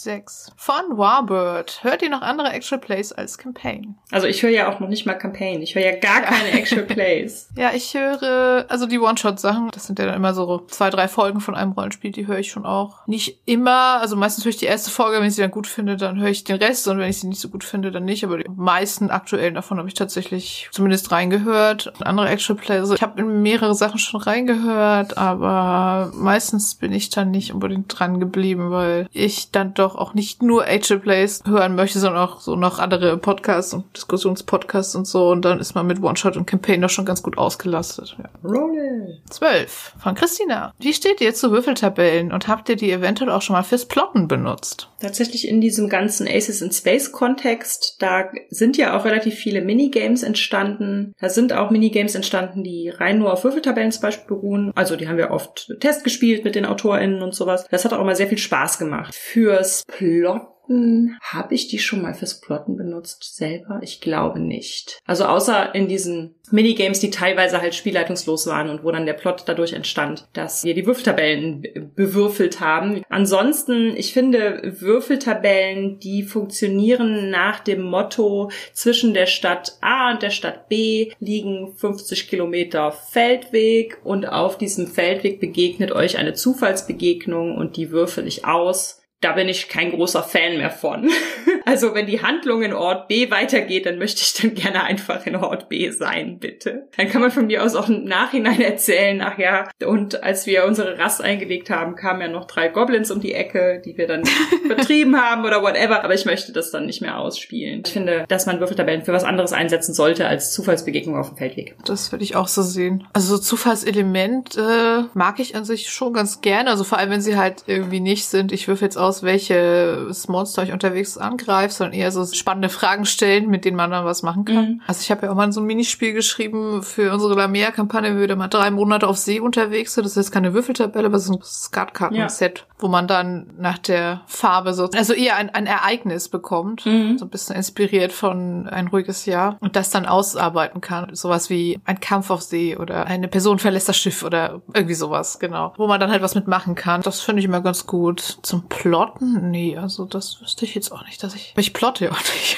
Speaker 2: 6. Von Warbird. Hört ihr noch andere Actual Plays als Campaign?
Speaker 1: Also ich höre ja auch noch nicht mal Campaign. Ich höre ja gar keine Actual Plays.
Speaker 2: ja, ich höre, also die One-Shot-Sachen, das sind ja dann immer so zwei, drei Folgen von einem Rollenspiel, die höre ich schon auch. Nicht immer, also meistens höre ich die erste Folge, wenn ich sie dann gut finde, dann höre ich den Rest und wenn ich sie nicht so gut finde, dann nicht. Aber die meisten aktuellen davon habe ich tatsächlich zumindest reingehört. Andere Actual Plays, also ich habe in mehrere Sachen schon reingehört, aber meistens bin ich dann nicht unbedingt dran geblieben, weil ich dann doch doch auch nicht nur Age Plays hören möchte, sondern auch so noch andere Podcasts und Diskussionspodcasts und so. Und dann ist man mit One-Shot und Campaign doch schon ganz gut ausgelastet. Ja.
Speaker 1: Roll.
Speaker 2: Zwölf von Christina. Wie steht ihr zu Würfeltabellen und habt ihr die eventuell auch schon mal fürs Plotten benutzt?
Speaker 1: Tatsächlich in diesem ganzen Aces in Space Kontext, da sind ja auch relativ viele Minigames entstanden. Da sind auch Minigames entstanden, die rein nur auf Würfeltabellen zum Beispiel beruhen. Also die haben wir oft Test gespielt mit den AutorInnen und sowas. Das hat auch immer sehr viel Spaß gemacht. Fürs Plotten Plotten, habe ich die schon mal fürs Plotten benutzt selber? Ich glaube nicht. Also außer in diesen Minigames, die teilweise halt spielleitungslos waren und wo dann der Plot dadurch entstand, dass wir die Würfeltabellen bewürfelt haben. Ansonsten, ich finde Würfeltabellen, die funktionieren nach dem Motto, zwischen der Stadt A und der Stadt B liegen 50 Kilometer Feldweg und auf diesem Feldweg begegnet euch eine Zufallsbegegnung und die würfel ich aus da bin ich kein großer Fan mehr von. Also wenn die Handlung in Ort B weitergeht, dann möchte ich dann gerne einfach in Ort B sein, bitte. Dann kann man von mir aus auch im Nachhinein erzählen, ach ja, und als wir unsere Rast eingelegt haben, kamen ja noch drei Goblins um die Ecke, die wir dann vertrieben haben oder whatever. Aber ich möchte das dann nicht mehr ausspielen. Ich finde, dass man Würfeltabellen für was anderes einsetzen sollte als Zufallsbegegnung auf dem Feldweg.
Speaker 2: Das würde ich auch so sehen. Also so Zufallselement äh, mag ich an sich schon ganz gerne. Also vor allem, wenn sie halt irgendwie nicht sind. Ich würfe jetzt aus, welches Monster ich unterwegs angreife angreifst, sondern eher so spannende Fragen stellen, mit denen man dann was machen kann. Mhm. Also ich habe ja auch mal so ein Minispiel geschrieben für unsere Lamea-Kampagne, wir mal drei Monate auf See unterwegs sind. Das ist keine Würfeltabelle, aber so ein Skatkarten-Set, ja. wo man dann nach der Farbe so, also eher ein, ein Ereignis bekommt, mhm. so ein bisschen inspiriert von ein ruhiges Jahr und das dann ausarbeiten kann. Sowas wie ein Kampf auf See oder eine Person verlässt das Schiff oder irgendwie sowas, genau. Wo man dann halt was mitmachen kann. Das finde ich immer ganz gut. Zum Plotten? Nee, also das wüsste ich jetzt auch nicht, dass ich ich plotte ja auch nicht.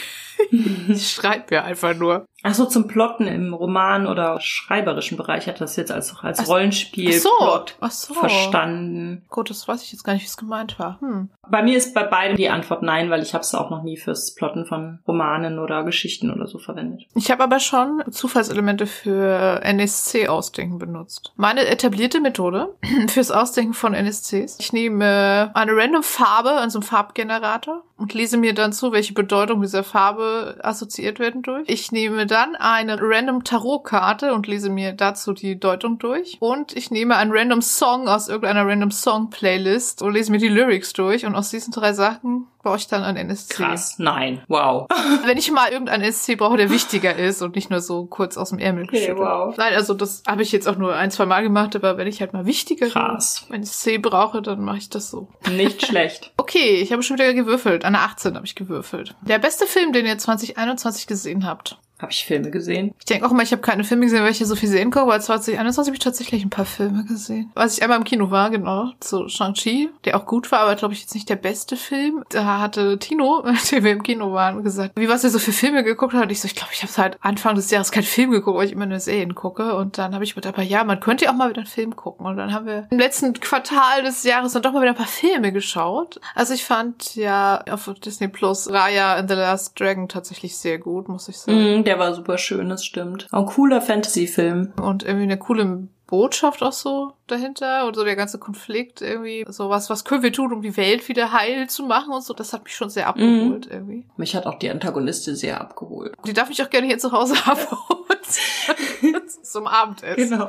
Speaker 2: ich schreibe ja einfach nur.
Speaker 1: Ach so, zum Plotten im Roman oder schreiberischen Bereich hat das jetzt als, als Rollenspiel
Speaker 2: ach so,
Speaker 1: Plot
Speaker 2: ach so.
Speaker 1: verstanden.
Speaker 2: Gut, das weiß ich jetzt gar nicht, wie es gemeint war. Hm.
Speaker 1: Bei mir ist bei beiden die Antwort nein, weil ich habe es auch noch nie fürs Plotten von Romanen oder Geschichten oder so verwendet.
Speaker 2: Ich habe aber schon Zufallselemente für NSC-Ausdenken benutzt. Meine etablierte Methode fürs Ausdenken von NSCs. Ich nehme eine random Farbe an so einem Farbgenerator und lese mir dann zu, welche Bedeutung dieser Farbe assoziiert werden durch. Ich nehme dann eine random Tarotkarte und lese mir dazu die Deutung durch. Und ich nehme einen random Song aus irgendeiner random Song Playlist und lese mir die Lyrics durch. Und aus diesen drei Sachen brauche ich dann einen NSC.
Speaker 1: Krass, nein, wow.
Speaker 2: Wenn ich mal irgendeinen NSC brauche, der wichtiger ist und nicht nur so kurz aus dem Ärmel
Speaker 1: okay, wow.
Speaker 2: Nein, also das habe ich jetzt auch nur ein, zwei Mal gemacht, aber wenn ich halt mal wichtiger
Speaker 1: Krass.
Speaker 2: NSC brauche, dann mache ich das so.
Speaker 1: Nicht schlecht.
Speaker 2: okay, ich habe schon wieder gewürfelt. Eine 18 habe ich gewürfelt. Der beste Film, den ihr 2021 gesehen habt.
Speaker 1: Habe ich Filme gesehen?
Speaker 2: Ich denke auch immer, ich habe keine Filme gesehen, weil ich hier so viel sehen gucke, aber 2021 habe ich tatsächlich ein paar Filme gesehen. Als ich einmal im Kino war, genau, zu Shang-Chi, der auch gut war, aber glaube ich jetzt nicht der beste Film. Da hatte Tino, mit dem wir im Kino waren, gesagt, wie was er so für Filme geguckt hat. Und ich so, ich glaube, ich habe halt Anfang des Jahres keinen Film geguckt, weil ich immer nur Serien gucke. Und dann habe ich mit aber ja, man könnte ja auch mal wieder einen Film gucken. Und dann haben wir im letzten Quartal des Jahres dann doch mal wieder ein paar Filme geschaut. Also ich fand ja auf Disney Plus Raya and the Last Dragon tatsächlich sehr gut, muss ich sagen.
Speaker 1: Mm, der war super schön, das stimmt. Auch ein cooler Fantasy-Film.
Speaker 2: Und irgendwie eine coole Botschaft auch so dahinter und so der ganze Konflikt irgendwie sowas, was können wir tun, um die Welt wieder heil zu machen und so, das hat mich schon sehr abgeholt mm. irgendwie.
Speaker 1: Mich hat auch die Antagonistin sehr abgeholt.
Speaker 2: Die darf ich auch gerne hier zu Hause abholen. zum Abendessen. Genau.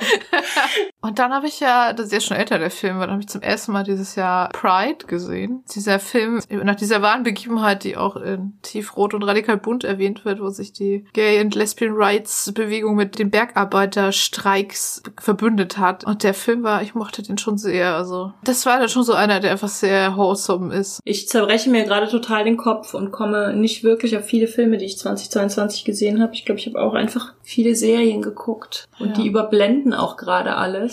Speaker 2: Und dann habe ich ja, das ist ja schon älter, der Film, dann habe ich zum ersten Mal dieses Jahr Pride gesehen. Dieser Film, nach dieser wahren Begebenheit, die auch in Tiefrot und Radikal Bunt erwähnt wird, wo sich die Gay and Lesbian Rights Bewegung mit den Bergarbeiterstreiks verbündet hat. Und der Film war, ich mochte den schon sehr. Also, das war dann schon so einer, der einfach sehr wholesome ist.
Speaker 1: Ich zerbreche mir gerade total den Kopf und komme nicht wirklich auf viele Filme, die ich 2022 gesehen habe. Ich glaube, ich habe auch einfach viele Serien geguckt. Und ja. die überblenden auch gerade alles.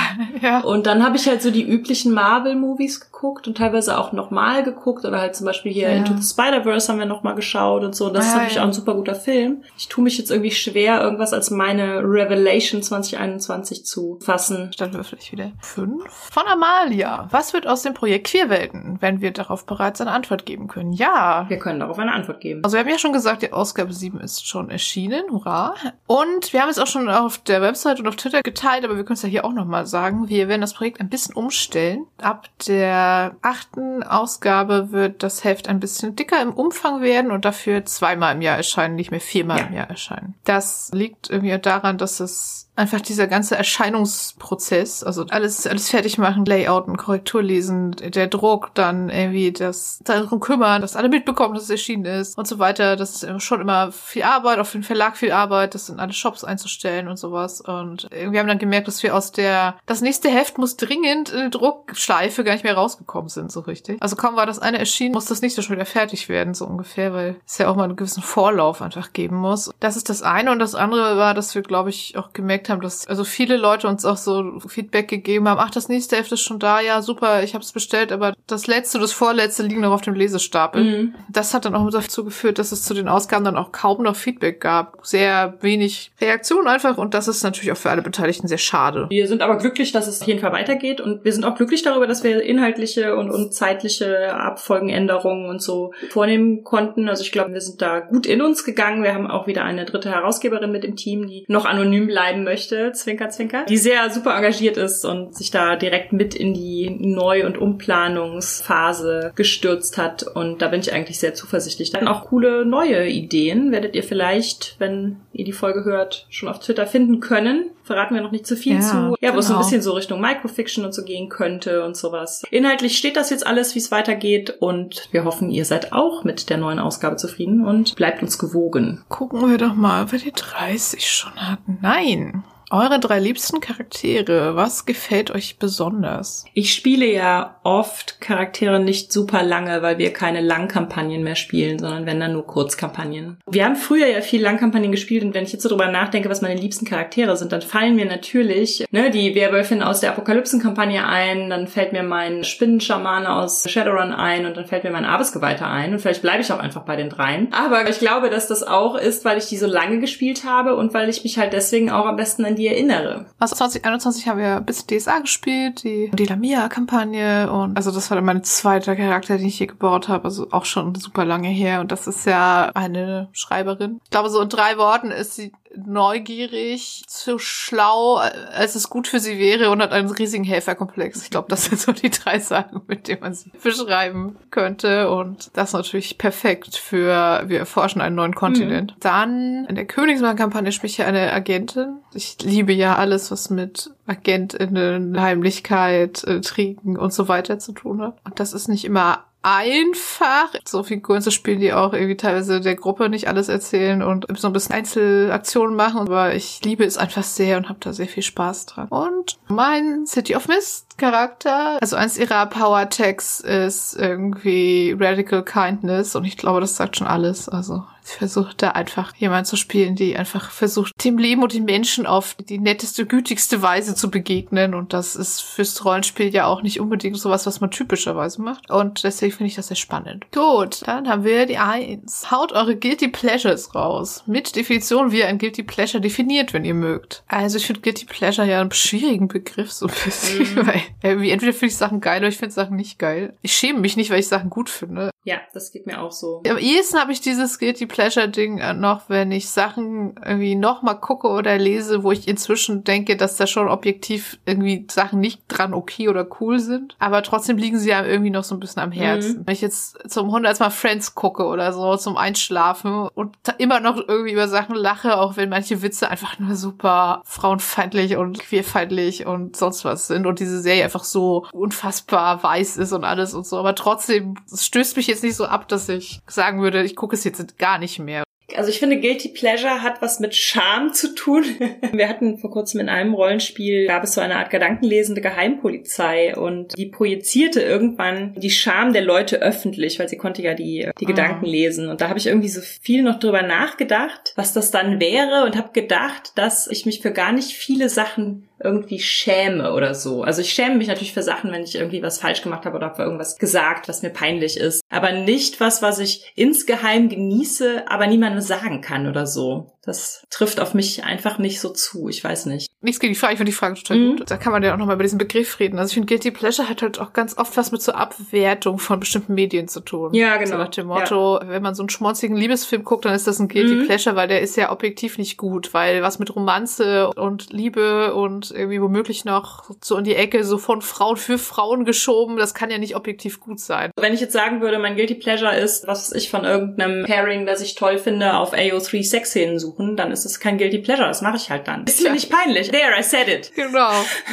Speaker 1: ja. Und dann habe ich halt so die üblichen Marvel-Movies geguckt und teilweise auch nochmal geguckt. Oder halt zum Beispiel hier ja. Into the Spider-Verse haben wir nochmal geschaut und so. Und das ah, ist natürlich ja. auch ein super guter Film. Ich tue mich jetzt irgendwie schwer, irgendwas als meine Revelation 2021 zu fassen.
Speaker 2: Dann würfel ich wieder fünf. Von Amalia. Was wird aus dem Projekt Queerwelten, wenn wir darauf bereits eine Antwort geben können? Ja.
Speaker 1: Wir können darauf eine Antwort geben.
Speaker 2: Also wir haben ja schon gesagt, die Ausgabe 7 ist schon erschienen. Hurra. Und wir haben es auch schon auf der Website und auf Twitter geteilt, aber wir können es ja hier auch nochmal sagen. Wir werden das Projekt ein bisschen umstellen. Ab der der achten Ausgabe wird das Heft ein bisschen dicker im Umfang werden und dafür zweimal im Jahr erscheinen, nicht mehr viermal ja. im Jahr erscheinen. Das liegt irgendwie daran, dass es einfach dieser ganze Erscheinungsprozess, also alles, alles fertig machen, Layouten, Korrektur lesen, der Druck, dann irgendwie das darum kümmern, dass alle mitbekommen, dass es erschienen ist und so weiter. Das ist schon immer viel Arbeit, auf den Verlag viel Arbeit, das in alle Shops einzustellen und sowas. Und wir haben dann gemerkt, dass wir aus der, das nächste Heft muss dringend in die Druckschleife gar nicht mehr rausgekommen sind, so richtig. Also kaum war das eine erschienen, muss das nächste schon wieder fertig werden, so ungefähr, weil es ja auch mal einen gewissen Vorlauf einfach geben muss. Das ist das eine und das andere war, dass wir, glaube ich, auch gemerkt gemerkt haben, dass also viele Leute uns auch so Feedback gegeben haben, ach, das nächste Heft ist schon da, ja, super, ich habe es bestellt, aber das letzte, das vorletzte liegen noch auf dem Lesestapel. Mhm. Das hat dann auch dazu geführt, dass es zu den Ausgaben dann auch kaum noch Feedback gab. Sehr wenig Reaktion einfach und das ist natürlich auch für alle Beteiligten sehr schade.
Speaker 1: Wir sind aber glücklich, dass es auf jeden Fall weitergeht und wir sind auch glücklich darüber, dass wir inhaltliche und, und zeitliche Abfolgenänderungen und so vornehmen konnten. Also ich glaube, wir sind da gut in uns gegangen. Wir haben auch wieder eine dritte Herausgeberin mit im Team, die noch anonym bleiben möchte möchte, Zwinker, Zwinker, die sehr super engagiert ist und sich da direkt mit in die Neu- und Umplanungsphase gestürzt hat. Und da bin ich eigentlich sehr zuversichtlich. Dann auch coole neue Ideen werdet ihr vielleicht, wenn ihr die Folge hört, schon auf Twitter finden können. Verraten wir noch nicht zu viel ja, zu. Ja, genau. wo es so ein genau. bisschen so Richtung Microfiction und so gehen könnte und sowas. Inhaltlich steht das jetzt alles, wie es weitergeht und wir hoffen, ihr seid auch mit der neuen Ausgabe zufrieden und bleibt uns gewogen.
Speaker 2: Gucken wir doch mal, wer die 30 schon hat. Nein. Eure drei liebsten Charaktere, was gefällt euch besonders?
Speaker 1: Ich spiele ja oft Charaktere nicht super lange, weil wir keine Langkampagnen mehr spielen, sondern wenn dann nur Kurzkampagnen. Wir haben früher ja viel Langkampagnen gespielt und wenn ich jetzt so drüber nachdenke, was meine liebsten Charaktere sind, dann fallen mir natürlich ne, die Werwölfin aus der Apokalypsen-Kampagne ein, dann fällt mir mein Spinnenschamane aus Shadowrun ein und dann fällt mir mein Abesgeweihter ein und vielleicht bleibe ich auch einfach bei den dreien. Aber ich glaube, dass das auch ist, weil ich die so lange gespielt habe und weil ich mich halt deswegen auch am besten an die erinnere.
Speaker 2: Also 2021 haben wir bis DSA gespielt, die, die Lamia-Kampagne und also das war dann mein zweiter Charakter, den ich hier gebaut habe, also auch schon super lange her und das ist ja eine Schreiberin. Ich glaube, so in drei Worten ist sie neugierig, zu schlau, als es gut für sie wäre und hat einen riesigen Helferkomplex. Ich glaube, das sind so die drei Sachen, mit denen man sie beschreiben könnte. Und das ist natürlich perfekt für wir erforschen einen neuen Kontinent. Mhm. Dann in der Königsmann-Kampagne spricht ja eine Agentin. Ich liebe ja alles, was mit Agentinnen, Heimlichkeit, Intrigen und so weiter zu tun hat. Und das ist nicht immer einfach, so Figuren zu spielen, die auch irgendwie teilweise der Gruppe nicht alles erzählen und so ein bisschen Einzelaktionen machen. Aber ich liebe es einfach sehr und habe da sehr viel Spaß dran. Und mein City of Mist Charakter, also eins ihrer Power Tags ist irgendwie Radical Kindness und ich glaube, das sagt schon alles. Also Sie versucht da einfach jemand zu spielen, die einfach versucht, dem Leben und den Menschen auf die netteste, gütigste Weise zu begegnen. Und das ist fürs Rollenspiel ja auch nicht unbedingt sowas, was man typischerweise macht. Und deswegen finde ich das sehr spannend. Gut, dann haben wir die Eins. Haut eure Guilty Pleasures raus. Mit Definition, wie ihr ein Guilty Pleasure definiert, wenn ihr mögt. Also ich finde Guilty Pleasure ja einen schwierigen Begriff so ein bisschen, mm. weil irgendwie entweder finde ich Sachen geil oder ich finde Sachen nicht geil. Ich schäme mich nicht, weil ich Sachen gut finde.
Speaker 1: Ja, das geht mir auch so.
Speaker 2: Am ehesten habe ich dieses Guilty Pleasure-Ding äh, noch, wenn ich Sachen irgendwie nochmal gucke oder lese, wo ich inzwischen denke, dass da schon objektiv irgendwie Sachen nicht dran okay oder cool sind. Aber trotzdem liegen sie ja irgendwie noch so ein bisschen am Herzen. Mhm. Wenn ich jetzt zum hundertsten Mal Friends gucke oder so zum Einschlafen und immer noch irgendwie über Sachen lache, auch wenn manche Witze einfach nur super frauenfeindlich und queerfeindlich und sonst was sind und diese Serie einfach so unfassbar weiß ist und alles und so. Aber trotzdem, es stößt mich jetzt nicht so ab, dass ich sagen würde, ich gucke es jetzt gar nicht mehr.
Speaker 1: Also ich finde, Guilty Pleasure hat was mit Scham zu tun. Wir hatten vor kurzem in einem Rollenspiel, gab es so eine Art gedankenlesende Geheimpolizei und die projizierte irgendwann die Scham der Leute öffentlich, weil sie konnte ja die, die Gedanken ah. lesen. Und da habe ich irgendwie so viel noch drüber nachgedacht, was das dann wäre und habe gedacht, dass ich mich für gar nicht viele Sachen irgendwie schäme oder so. Also ich schäme mich natürlich für Sachen, wenn ich irgendwie was falsch gemacht habe oder für irgendwas gesagt, was mir peinlich ist. Aber nicht was, was ich insgeheim genieße, aber niemandem sagen kann oder so. Das trifft auf mich einfach nicht so zu. Ich weiß nicht.
Speaker 2: Nichts gegen die Frage. Ich finde die Frage total mhm. gut. Da kann man ja auch nochmal über diesen Begriff reden. Also ich finde, Guilty Pleasure hat halt auch ganz oft was mit so Abwertung von bestimmten Medien zu tun.
Speaker 1: Ja, genau. So
Speaker 2: nach dem Motto, ja. wenn man so einen schmutzigen Liebesfilm guckt, dann ist das ein Guilty mhm. Pleasure, weil der ist ja objektiv nicht gut. Weil was mit Romanze und Liebe und irgendwie womöglich noch so in die Ecke so von Frauen für Frauen geschoben. Das kann ja nicht objektiv gut sein.
Speaker 1: Wenn ich jetzt sagen würde, mein Guilty Pleasure ist, was ich von irgendeinem Pairing, das ich toll finde, auf AO3 Sexszenen suchen, dann ist es kein Guilty Pleasure. Das mache ich halt dann. Ist mir nicht peinlich. There, I said it.
Speaker 2: Genau,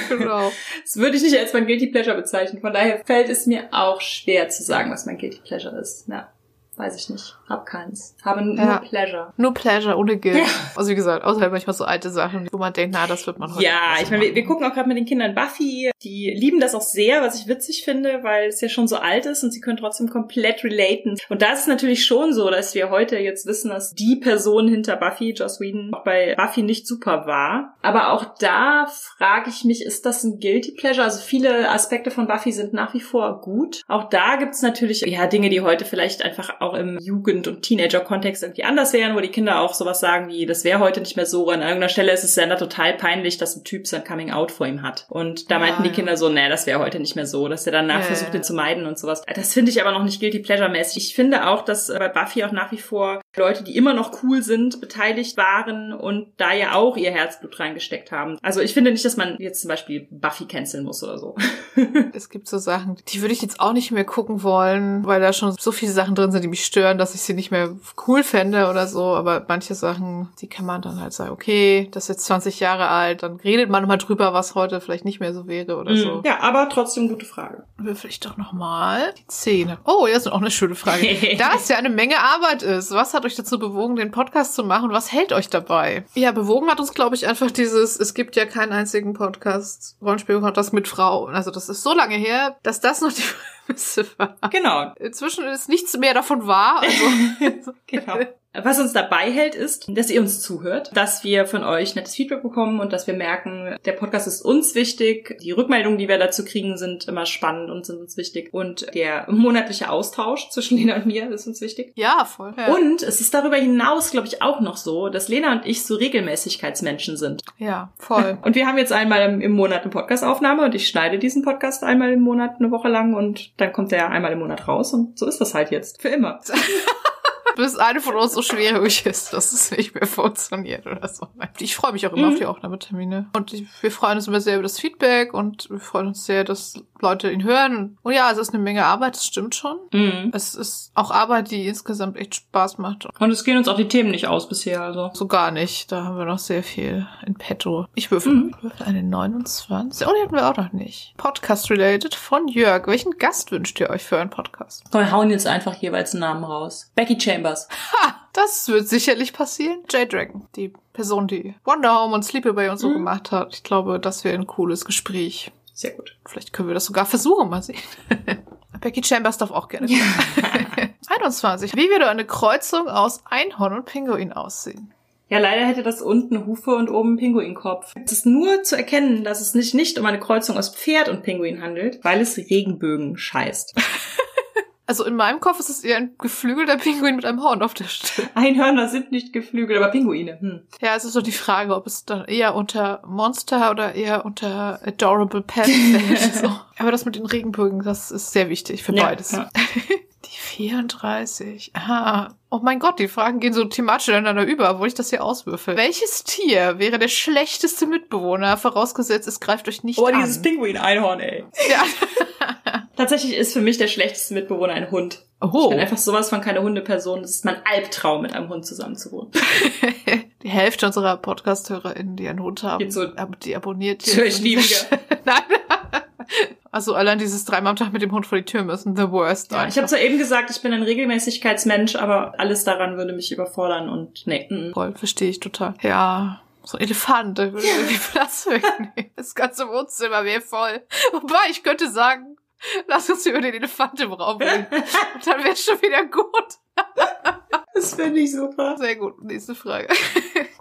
Speaker 2: genau.
Speaker 1: Das würde ich nicht als mein Guilty Pleasure bezeichnen. Von daher fällt es mir auch schwer zu sagen, was mein Guilty Pleasure ist. Ja. Weiß ich nicht. Hab keins. Habe nur
Speaker 2: Ja.
Speaker 1: Pleasure.
Speaker 2: Nur Pleasure, ohne Guilt. Also wie gesagt, außer manchmal so alte Sachen, wo man denkt, na, das wird man heute
Speaker 1: Ja, ich meine, wir, wir gucken auch gerade mit den Kindern Buffy. Die lieben das auch sehr, was ich witzig finde, weil es ja schon so alt ist und sie können trotzdem komplett relaten. Und da ist es natürlich schon so, dass wir heute jetzt wissen, dass die Person hinter Buffy, Joss Whedon, auch bei Buffy nicht super war. Aber auch da frage ich mich, ist das ein Guilty Pleasure? Also viele Aspekte von Buffy sind nach wie vor gut. Auch da gibt es natürlich ja Dinge, die heute vielleicht einfach auch im Jugend- und Teenager-Kontext irgendwie anders wären, wo die Kinder auch sowas sagen wie, das wäre heute nicht mehr so. An irgendeiner Stelle ist es Sender total peinlich, dass ein Typ sein Coming-out vor ihm hat. Und da
Speaker 2: Ja,
Speaker 1: meinten die
Speaker 2: ja.
Speaker 1: Kinder so, nee, das wäre heute nicht mehr so, dass er danach
Speaker 2: Ja,
Speaker 1: versucht,
Speaker 2: ja.
Speaker 1: zu meiden und sowas. Das finde ich aber noch nicht guilty pleasure-mäßig. Ich finde auch, dass äh, bei Buffy auch nach wie vor Leute, die immer noch cool sind, beteiligt waren und da ja auch ihr Herzblut reingesteckt haben. Also ich finde nicht, dass man jetzt zum Beispiel Buffy canceln muss oder so.
Speaker 2: Es gibt so Sachen, die würde ich jetzt auch nicht mehr gucken wollen, weil da schon so viele Sachen drin sind, die mich stören, dass ich sie nicht mehr cool fände oder so. Aber manche Sachen, die kann man dann halt sagen, okay, das ist jetzt 20 Jahre alt, dann redet man mal drüber, was heute vielleicht nicht mehr so wäre oder so.
Speaker 1: Mhm. Ja, aber trotzdem gute Frage.
Speaker 2: Würfel ich doch nochmal die Zähne. Oh, das ist auch eine schöne Frage. da es ja eine Menge Arbeit ist, was hat euch dazu bewogen, den Podcast zu machen? Was hält euch dabei? Ja, bewogen hat uns, glaube ich, einfach dieses, es gibt ja keinen einzigen Podcast, Rollenspiel-Podcast mit Frauen. Also das ist so lange her, dass das noch die Prämisse war.
Speaker 1: Genau.
Speaker 2: Inzwischen ist nichts mehr davon wahr. Also,
Speaker 1: Genau. Was uns dabei hält, ist, dass ihr uns zuhört, dass wir von euch nettes Feedback bekommen und dass wir merken, der Podcast ist uns wichtig. Die Rückmeldungen, die wir dazu kriegen, sind immer spannend und sind uns wichtig. Und der monatliche Austausch zwischen Lena und mir ist uns wichtig.
Speaker 2: ja, voll. Ja.
Speaker 1: Und es ist darüber hinaus, glaube ich, auch noch so, dass Lena und ich so Regelmäßigkeitsmenschen sind.
Speaker 2: ja, voll.
Speaker 1: Und wir haben jetzt einmal im, im Monat eine Podcastaufnahme und ich schneide diesen Podcast einmal im Monat eine Woche lang und dann kommt der einmal im Monat raus und so ist das halt jetzt. Für immer.
Speaker 2: bis eine von uns so schwerhörig ist, dass es nicht mehr funktioniert oder so. Ich freue mich auch immer
Speaker 1: Mhm.
Speaker 2: auf die Aufnahmetermine. Und ich, wir freuen uns immer sehr über das Feedback und wir freuen uns sehr, dass Leute ihn hören. Und ja, es ist eine Menge Arbeit, das stimmt schon.
Speaker 1: Mhm.
Speaker 2: Es ist auch Arbeit, die insgesamt echt Spaß macht.
Speaker 1: Und es gehen uns auch die Themen nicht aus bisher, also.
Speaker 2: So gar nicht. Da haben wir noch sehr viel in petto. Ich würfel,
Speaker 1: Mhm.
Speaker 2: würfel eine 29. Oh, die hatten wir auch noch nicht. Podcast-related von Jörg. Welchen Gast wünscht ihr euch für einen Podcast?
Speaker 1: Wir hauen jetzt einfach jeweils einen Namen raus. Becky Chambers.
Speaker 2: Ha! Das wird sicherlich passieren. J-Dragon, die Person, die Wonder Home und Sleepaway und so
Speaker 1: Mhm.
Speaker 2: gemacht hat. Ich glaube, das wäre ein cooles Gespräch.
Speaker 1: Sehr gut.
Speaker 2: Vielleicht können wir das sogar versuchen, mal sehen. Becky Chambers darf auch gerne. kommen. 21. Wie würde eine Kreuzung aus Einhorn und Pinguin aussehen?
Speaker 1: Ja, leider hätte das unten Hufe und oben Pinguinkopf. Es ist nur zu erkennen, dass es sich nicht um eine Kreuzung aus Pferd und Pinguin handelt, weil es Regenbögen scheißt.
Speaker 2: Also in meinem Kopf ist es eher ein geflügelter Pinguin mit einem Horn auf der Stirn.
Speaker 1: Einhörner sind nicht Geflügel, aber Pinguine. Hm.
Speaker 2: Ja, es ist so die Frage, ob es dann eher unter Monster oder eher unter Adorable Pet fällt. so. Aber das mit den Regenbögen, das ist sehr wichtig für
Speaker 1: Ja,
Speaker 2: beides.
Speaker 1: ja.
Speaker 2: Die 34. Ah. Oh mein Gott, die Fragen gehen so thematisch ineinander über, obwohl ich das hier auswürfel. Welches Tier wäre der schlechteste Mitbewohner, vorausgesetzt es greift euch nicht
Speaker 1: Oh,
Speaker 2: an?
Speaker 1: dieses Pinguin-Einhorn, ey.
Speaker 2: ja.
Speaker 1: Tatsächlich ist für mich der schlechteste Mitbewohner ein Hund. Ich
Speaker 2: Oh.
Speaker 1: bin einfach sowas von keine Hundeperson. Das ist mein Albtraum, mit einem Hund zusammen zu wohnen.
Speaker 2: Die Hälfte unserer Podcast-HörerInnen, die einen Hund haben,
Speaker 1: so-
Speaker 2: die abonniert
Speaker 1: So, ich liebe
Speaker 2: Nein. Also allein dieses dreimal am Tag mit dem Hund vor die Tür müssen, the worst.
Speaker 1: Ja, ich habe zwar eben gesagt, ich bin ein Regelmäßigkeitsmensch, aber alles daran würde mich überfordern und nee. mm.
Speaker 2: Voll, verstehe ich total. Ja, so ein Elefant, der würde irgendwie Platz wegnehmen. Das ganze Wohnzimmer wäre voll. Wobei, ich könnte sagen, lass uns über den Elefant im Raum reden. Und dann wäre schon wieder gut.
Speaker 1: Das finde ich super.
Speaker 2: Sehr gut, nächste Frage.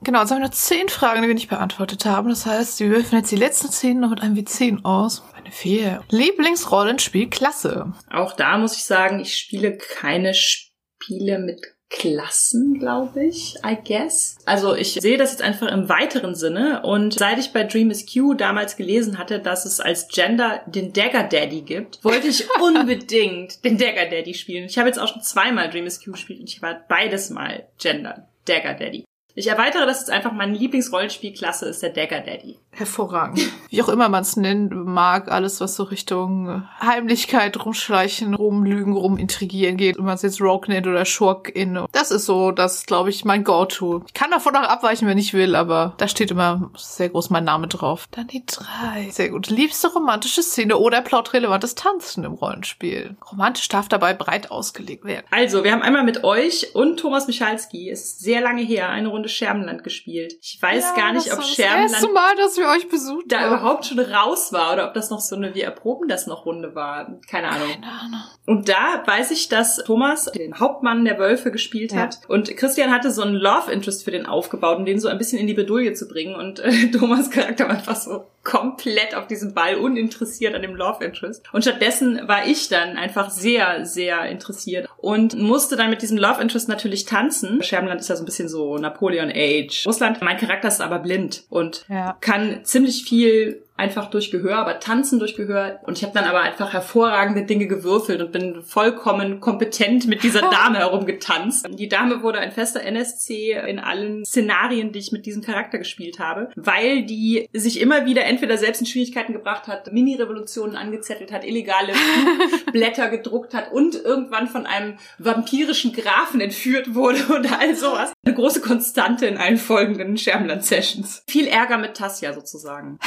Speaker 2: Genau, jetzt haben wir noch zehn Fragen, die wir nicht beantwortet haben. Das heißt, wir würfeln jetzt die letzten zehn noch mit einem W10 aus. Eine vier. Lieblingsrollenspielklasse.
Speaker 1: Auch da muss ich sagen, ich spiele keine Spiele mit Klassen, glaube ich, I guess. Also ich sehe das jetzt einfach im weiteren Sinne und seit ich bei Dream is Q damals gelesen hatte, dass es als Gender den Dagger Daddy gibt, wollte ich unbedingt den Dagger Daddy spielen. Ich habe jetzt auch schon zweimal Dream is Q gespielt und ich war beides mal Gender Dagger Daddy. Ich erweitere das jetzt einfach, meine Lieblingsrollenspielklasse ist der Dagger Daddy.
Speaker 2: Hervorragend. Wie auch immer man es nennen mag, alles, was so Richtung Heimlichkeit, rumschleichen, rumlügen, rumintrigieren geht, ob man es jetzt Rogue nennt oder Schurk in. Das ist so, das glaube ich, mein Go-To. Ich kann davon auch abweichen, wenn ich will, aber da steht immer sehr groß mein Name drauf. Dann die drei. Sehr gut. Liebste romantische Szene oder plotrelevantes Tanzen im Rollenspiel. Romantisch darf dabei breit ausgelegt werden.
Speaker 1: Also, wir haben einmal mit euch und Thomas Michalski, es ist sehr lange her, eine Runde Scherbenland gespielt. Ich weiß
Speaker 2: Ja,
Speaker 1: gar nicht, ob
Speaker 2: war das
Speaker 1: Scherbenland
Speaker 2: erste Mal, dass wir euch besucht
Speaker 1: da
Speaker 2: haben.
Speaker 1: überhaupt schon raus war oder ob das noch so eine, wir erproben das noch Runde war. Keine Ahnung.
Speaker 2: Keine Ahnung.
Speaker 1: Und da weiß ich, dass Thomas den Hauptmann der Wölfe gespielt
Speaker 2: Ja.
Speaker 1: hat. Und Christian hatte so einen Love Interest für den aufgebaut, um den so ein bisschen in die Bredouille zu bringen. Und äh, Thomas Charakter war einfach so komplett auf diesem Ball uninteressiert an dem Love Interest. Und stattdessen war ich dann einfach sehr, sehr interessiert und musste dann mit diesem Love Interest natürlich tanzen. Scherbenland ist ja so ein bisschen so Napoleon Age. Russland, mein Charakter ist aber blind und
Speaker 2: Ja.
Speaker 1: kann ziemlich viel einfach durch Gehör, aber tanzen durch Gehör. Und ich habe dann aber einfach hervorragende Dinge gewürfelt und bin vollkommen kompetent mit dieser Dame herumgetanzt. Die Dame wurde ein fester NSC in allen Szenarien, die ich mit diesem Charakter gespielt habe, weil die sich immer wieder entweder selbst in Schwierigkeiten gebracht hat, Mini-Revolutionen angezettelt hat, illegale Blätter gedruckt hat und irgendwann von einem vampirischen Grafen entführt wurde und all sowas. Eine große Konstante in allen folgenden Schermland-Sessions. Viel Ärger mit Tassia sozusagen.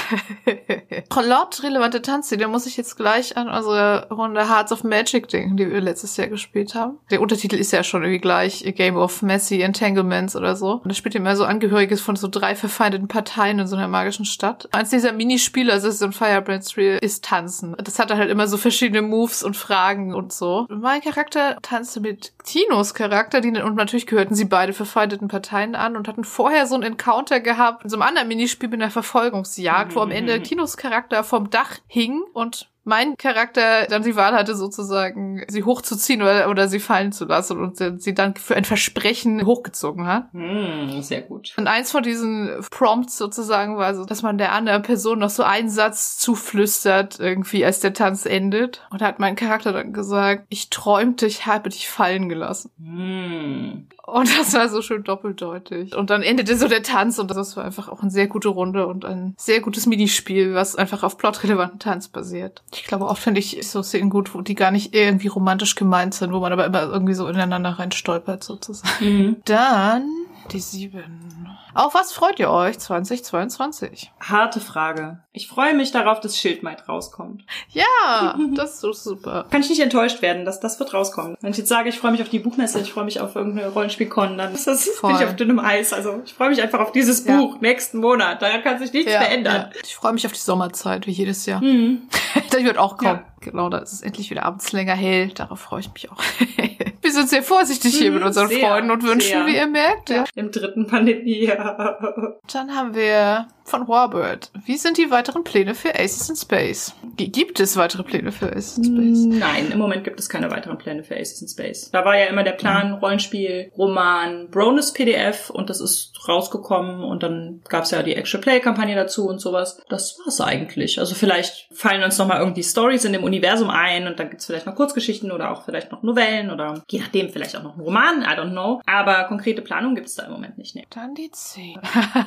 Speaker 2: Plot-relevante Tanze, da muss ich jetzt gleich an unsere Runde Hearts of Magic denken, die wir letztes Jahr gespielt haben. Der Untertitel ist ja schon irgendwie gleich Game of Messy Entanglements oder so. Und da spielt immer so Angehöriges von so drei verfeindeten Parteien in so einer magischen Stadt. Eins dieser Minispiele, also es ist so ein Firebrand-Spiel, ist Tanzen. Das hat halt immer so verschiedene Moves und Fragen und so. Mein Charakter tanzte mit Tinos Charakter, die, und natürlich gehörten sie beide verfeindeten Parteien an und hatten vorher so ein Encounter gehabt in so einem anderen Minispiel mit einer Verfolgungsjagd, wo am Ende Tinos Charakter vom Dach hing und mein Charakter dann die Wahl hatte, sozusagen sie hochzuziehen oder, oder sie fallen zu lassen und sie sie dann für ein Versprechen hochgezogen hat.
Speaker 1: Hm, sehr gut.
Speaker 2: Und eins von diesen Prompts sozusagen war so, dass man der anderen Person noch so einen Satz zuflüstert, irgendwie, als der Tanz endet. Und da hat mein Charakter dann gesagt, ich träumte, ich habe dich fallen gelassen.
Speaker 1: Hm.
Speaker 2: Und das war so schön doppeldeutig. Und dann endete so der Tanz und das war einfach auch eine sehr gute Runde und ein sehr gutes Minispiel, was einfach auf plotrelevanten Tanz basiert. Ich glaube, oft finde ich so Szenen gut, wo die gar nicht irgendwie romantisch gemeint sind, wo man aber immer irgendwie so ineinander rein stolpert sozusagen.
Speaker 1: Mhm.
Speaker 2: Dann die sieben. Auf was freut ihr euch 2022?
Speaker 1: Harte Frage. Ich freue mich darauf, dass Schildmaid rauskommt.
Speaker 2: Ja, das ist so super.
Speaker 1: Kann ich nicht enttäuscht werden, dass das wird rauskommen. Wenn ich jetzt sage, ich freue mich auf die Buchmesse, ich freue mich auf irgendeine Rollenspielkon, dann ist das
Speaker 2: Voll.
Speaker 1: bin ich auf dünnem Eis. Also ich freue mich einfach auf dieses
Speaker 2: Ja.
Speaker 1: Buch nächsten Monat. Daran kann sich nichts verändern.
Speaker 2: ja. Ich freue mich auf die Sommerzeit, wie jedes Jahr.
Speaker 1: Hm.
Speaker 2: Das wird auch kommen.
Speaker 1: Ja.
Speaker 2: Genau, da ist es endlich wieder abends länger hell. Darauf freue ich mich auch. Wir sind sehr vorsichtig hier
Speaker 1: Mhm,
Speaker 2: mit unseren
Speaker 1: sehr,
Speaker 2: Freunden und Wünschen,
Speaker 1: sehr.
Speaker 2: wie ihr merkt. Ja.
Speaker 1: Im dritten Pandemiejahr.
Speaker 2: Dann haben wir von Warbird. Wie sind die weiteren Pläne für Aces in Space? G gibt es weitere Pläne für Aces in Space?
Speaker 1: Nein, im Moment gibt es keine weiteren Pläne für Aces in Space. Da war ja immer der Plan, Rollenspiel, Roman, Bronus PDF und das ist rausgekommen und dann gab's ja die Actual Play-Kampagne dazu und sowas. Das war's eigentlich. Also vielleicht fallen uns nochmal irgendwie Stories in dem Universum ein und dann gibt's vielleicht noch Kurzgeschichten oder auch vielleicht noch Novellen oder je nachdem vielleicht auch noch einen Roman, I don't know. Aber konkrete Planung gibt's da im Moment nicht. Nee.
Speaker 2: Dann die 10.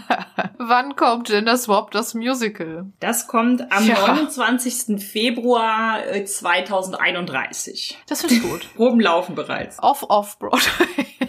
Speaker 2: Wann kommt Gender Swap das Musical?
Speaker 1: Das kommt am
Speaker 2: Ja.
Speaker 1: 29. Februar äh, 2031.
Speaker 2: Das finde ich gut.
Speaker 1: Proben laufen bereits.
Speaker 2: Off, off, Broadway. Ich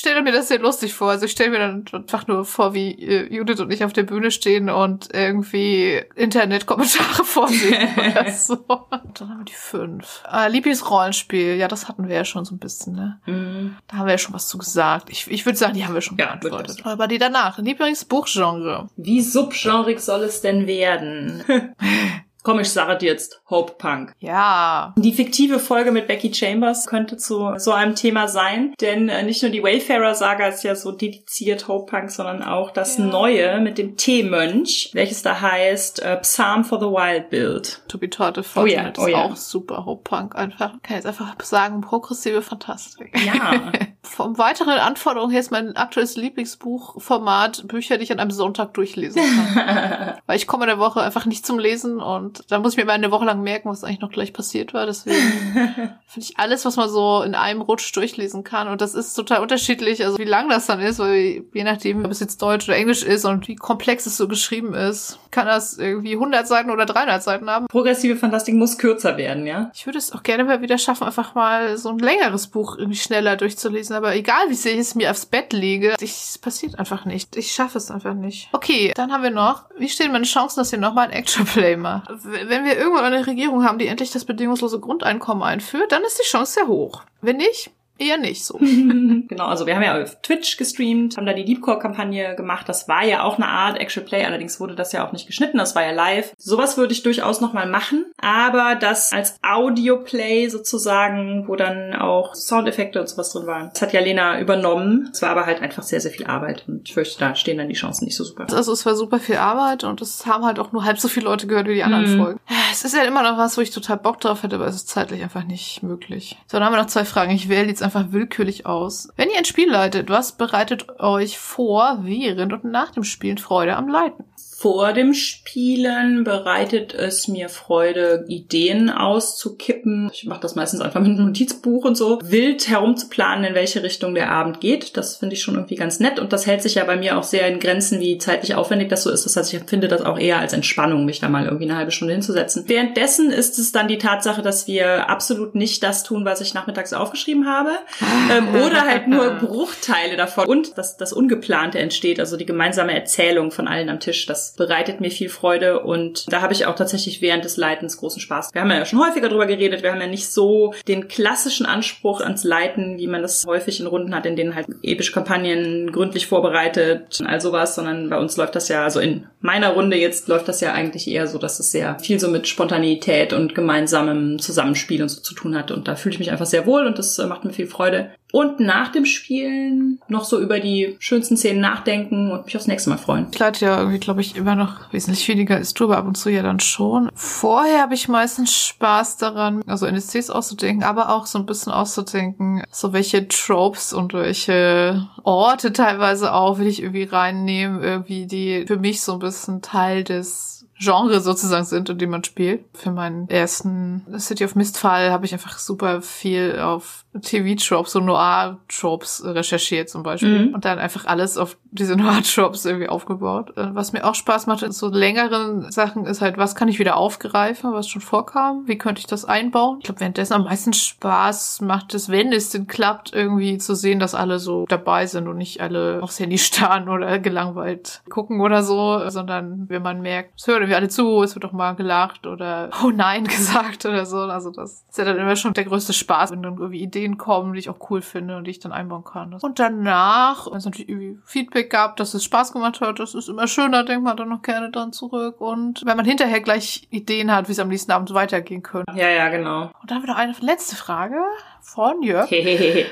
Speaker 2: stelle mir das sehr lustig vor. Also ich stelle mir dann einfach nur vor, wie äh, Judith und ich auf der Bühne stehen und irgendwie Internetkommentare vorsehen oder so. Und dann haben wir die fünf. Äh, Lieblingsrollenspiel. Ja, das hatten wir ja schon so ein bisschen, ne?
Speaker 1: Mhm.
Speaker 2: Da haben wir ja schon was zu gesagt. Ich, ich würde sagen, die haben wir schon
Speaker 1: Ja,
Speaker 2: beantwortet. Aber die danach. Lieblingsbuchgenre.
Speaker 1: Wie subgenrig soll es denn werden? Komm, ich sage dir jetzt Hope Punk.
Speaker 2: Ja.
Speaker 1: Die fiktive Folge mit Becky Chambers könnte zu so einem Thema sein, denn äh, nicht nur die Wayfarer-Saga ist ja so dediziert Hope Punk, sondern auch das
Speaker 2: Ja.
Speaker 1: Neue mit dem T-Mönch, welches da heißt äh, Psalm for the Wild Build.
Speaker 2: To be taught a
Speaker 1: Oh ja, oh
Speaker 2: ist
Speaker 1: ja.
Speaker 2: auch super. Hope Punk einfach. Kann jetzt einfach sagen, progressive Fantastik.
Speaker 1: Ja.
Speaker 2: Vom weiteren Anforderungen her ist mein aktuelles Lieblingsbuchformat Bücher, die ich an einem Sonntag durchlesen kann. Weil ich komme in der Woche einfach nicht zum Lesen und und da muss ich mir mal eine Woche lang merken, was eigentlich noch gleich passiert war. Deswegen finde ich alles, was man so in einem Rutsch durchlesen kann. Und das ist total unterschiedlich, also wie lang das dann ist, weil je nachdem, ob es jetzt Deutsch oder Englisch ist und wie komplex es so geschrieben ist, kann das irgendwie 100 Seiten oder 300 Seiten haben.
Speaker 1: Progressive Fantastik muss kürzer werden, ja?
Speaker 2: Ich würde es auch gerne mal wieder schaffen, einfach mal so ein längeres Buch irgendwie schneller durchzulesen. Aber egal, wie sehr ich es mir aufs Bett lege, es passiert einfach nicht. Ich schaffe es einfach nicht. Okay, dann haben wir noch, wie stehen meine Chancen, dass ihr nochmal ein Action Play macht? Wenn wir irgendwann eine Regierung haben, die endlich das bedingungslose Grundeinkommen einführt, dann ist die Chance sehr hoch. Wenn nicht, Eher nicht so.
Speaker 1: genau, also wir haben ja auf Twitch gestreamt, haben da die Deepcore-Kampagne gemacht. Das war ja auch eine Art Actual Play, allerdings wurde das ja auch nicht geschnitten, das war ja live. Sowas würde ich durchaus nochmal machen, aber das als Audio-Play sozusagen, wo dann auch Soundeffekte und sowas drin waren, das hat ja Lena übernommen. Es war aber halt einfach sehr, sehr viel Arbeit und ich fürchte, da stehen dann die Chancen nicht so super.
Speaker 2: Also es war super viel Arbeit und es haben halt auch nur halb so viele Leute gehört wie die anderen mhm. Folgen. Es ist ja immer noch was, wo ich total Bock drauf hätte, aber es ist zeitlich einfach nicht möglich. So, dann haben wir noch zwei Fragen. Ich wähle jetzt einfach willkürlich aus. Wenn ihr ein Spiel leitet, was bereitet euch vor, während und nach dem Spielen Freude am Leiten?
Speaker 1: Vor dem Spielen bereitet es mir Freude, Ideen auszukippen. Ich mache das meistens einfach mit einem Notizbuch und so. Wild herumzuplanen, in welche Richtung der Abend geht. Das finde ich schon irgendwie ganz nett. Und das hält sich ja bei mir auch sehr in Grenzen, wie zeitlich aufwendig das so ist. Das heißt, ich finde das auch eher als Entspannung, mich da mal irgendwie eine halbe Stunde hinzusetzen. Währenddessen ist es dann die Tatsache, dass wir absolut nicht das tun, was ich nachmittags aufgeschrieben habe. ähm, oder halt nur Bruchteile davon. Und dass das Ungeplante entsteht, also die gemeinsame Erzählung von allen am Tisch. Das bereitet mir viel Freude und da habe ich auch tatsächlich während des Leitens großen Spaß. Wir haben ja schon häufiger drüber geredet, wir haben ja nicht so den klassischen Anspruch ans Leiten, wie man das häufig in Runden hat, in denen halt epische Kampagnen gründlich vorbereitet, all sowas, sondern bei uns läuft das ja, also in meiner Runde jetzt läuft das ja eigentlich eher so, dass es sehr viel so mit Spontaneität und gemeinsamem Zusammenspiel und so zu tun hat. Und da fühle ich mich einfach sehr wohl und das macht mir viel Freude und nach dem Spielen noch so über die schönsten Szenen nachdenken und mich aufs nächste Mal freuen.
Speaker 2: Ich leite ja irgendwie, glaube ich, immer noch wesentlich weniger als du, aber ab und zu ja dann schon. Vorher habe ich meistens Spaß daran, also NSCs auszudenken, aber auch so ein bisschen auszudenken, so welche Tropes und welche Orte teilweise auch will ich irgendwie reinnehmen, irgendwie die für mich so ein bisschen Teil des Genre sozusagen sind, in dem man spielt. Für meinen ersten City of Mist-Fall habe ich einfach super viel auf TV-Tropes, so Noir-Tropes recherchiert zum Beispiel. Mhm. Und dann einfach alles auf diese Noir-Tropes irgendwie aufgebaut. Äh, was mir auch Spaß macht in so längeren Sachen ist halt, was kann ich wieder aufgreifen, was schon vorkam? Wie könnte ich das einbauen? Ich glaube, währenddessen am meisten Spaß macht es, wenn es denn klappt, irgendwie zu sehen, dass alle so dabei sind und nicht alle aufs Handy starren oder gelangweilt gucken oder so, sondern wenn man merkt, es hören wir alle zu, es wird doch mal gelacht oder oh nein gesagt oder so. Also das ist ja dann immer schon der größte Spaß, wenn dann irgendwie Ideen kommen, die ich auch cool finde und die ich dann einbauen kann. Und danach, wenn es natürlich irgendwie Feedback gab, dass es Spaß gemacht hat, das ist immer schöner, denkt man dann noch gerne dran zurück. Und wenn man hinterher gleich Ideen hat, wie es am nächsten Abend weitergehen könnte.
Speaker 1: Ja, ja, genau.
Speaker 2: Und dann haben wir noch eine letzte Frage von Jörg.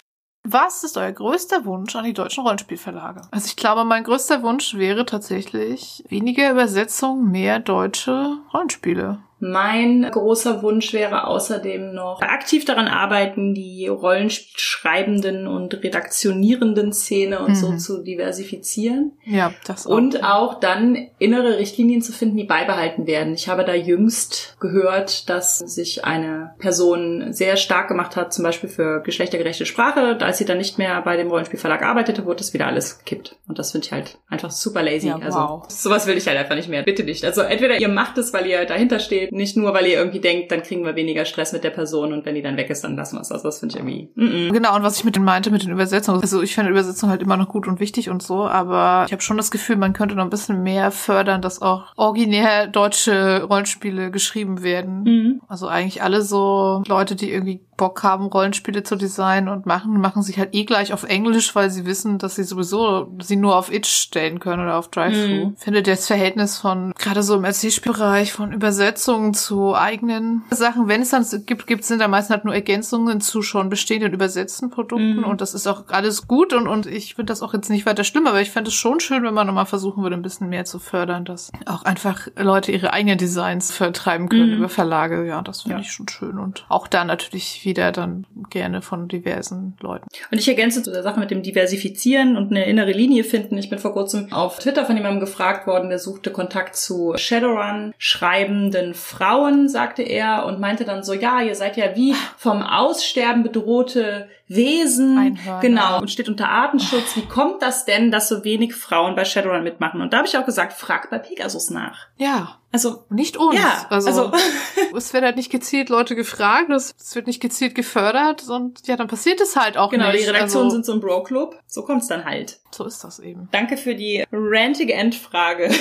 Speaker 2: Was ist euer größter Wunsch an die deutschen Rollenspielverlage? Also ich glaube, mein größter Wunsch wäre tatsächlich weniger Übersetzung, mehr deutsche Rollenspiele.
Speaker 1: Mein großer Wunsch wäre außerdem noch aktiv daran arbeiten, die Rollenspielschreibenden und redaktionierenden Szene und mhm. so zu diversifizieren.
Speaker 2: Ja, das auch.
Speaker 1: Und auch dann innere Richtlinien zu finden, die beibehalten werden. Ich habe da jüngst gehört, dass sich eine Person sehr stark gemacht hat, zum Beispiel für geschlechtergerechte Sprache. Als sie dann nicht mehr bei dem Rollenspielverlag arbeitete, wurde das wieder alles gekippt. Und das finde ich halt einfach super lazy. Ja, also wow. Also sowas will ich halt einfach nicht mehr. Bitte nicht. Also entweder ihr macht es, weil ihr dahinter steht, nicht nur, weil ihr irgendwie denkt, dann kriegen wir weniger Stress mit der Person und wenn die dann weg ist, dann lassen wir es. Also das finde ich irgendwie. Mm -mm.
Speaker 2: Genau, und was ich mit den meinte, mit den Übersetzungen, also ich finde Übersetzung halt immer noch gut und wichtig und so, aber ich habe schon das Gefühl, man könnte noch ein bisschen mehr fördern, dass auch originär deutsche Rollenspiele geschrieben werden. Mhm. Also eigentlich alle so Leute, die irgendwie Bock haben, Rollenspiele zu designen und machen, machen sich halt eh gleich auf Englisch, weil sie wissen, dass sie sowieso sie nur auf Itch stellen können oder auf Drive-Thru. Mhm. Ich finde das Verhältnis von, gerade so im Erzählspielbereich, von Übersetzungen zu eigenen Sachen, wenn es dann gibt, gibt sind da meistens halt nur Ergänzungen zu schon bestehenden übersetzten Produkten mhm. und das ist auch alles gut und, und ich finde das auch jetzt nicht weiter schlimm, aber ich fände es schon schön, wenn man nochmal versuchen würde, ein bisschen mehr zu fördern, dass auch einfach Leute ihre eigenen Designs vertreiben können mhm. über Verlage. Ja, das finde ja. ich schon schön und auch da natürlich wieder dann gerne von diversen Leuten.
Speaker 1: Und ich ergänze zu der Sache mit dem Diversifizieren und eine innere Linie finden. Ich bin vor kurzem auf Twitter von jemandem gefragt worden, der suchte Kontakt zu Shadowrun schreibenden Frauen, sagte er, und meinte dann so, ja, ihr seid ja wie vom Aussterben bedrohte Wesen.
Speaker 2: Einhörner.
Speaker 1: Genau. Und steht unter Artenschutz. Wie kommt das denn, dass so wenig Frauen bei Shadowrun mitmachen? Und da habe ich auch gesagt, frag bei Pegasus nach.
Speaker 2: Ja,
Speaker 1: Also,
Speaker 2: nicht uns.
Speaker 1: ja,
Speaker 2: also,
Speaker 1: also
Speaker 2: es werden halt nicht gezielt Leute gefragt, es wird nicht gezielt gefördert und ja, dann passiert es halt auch
Speaker 1: genau,
Speaker 2: nicht.
Speaker 1: die Redaktionen
Speaker 2: also,
Speaker 1: sind so ein Bro-Club. So kommt's dann halt.
Speaker 2: So ist das eben.
Speaker 1: Danke für die rantige Endfrage.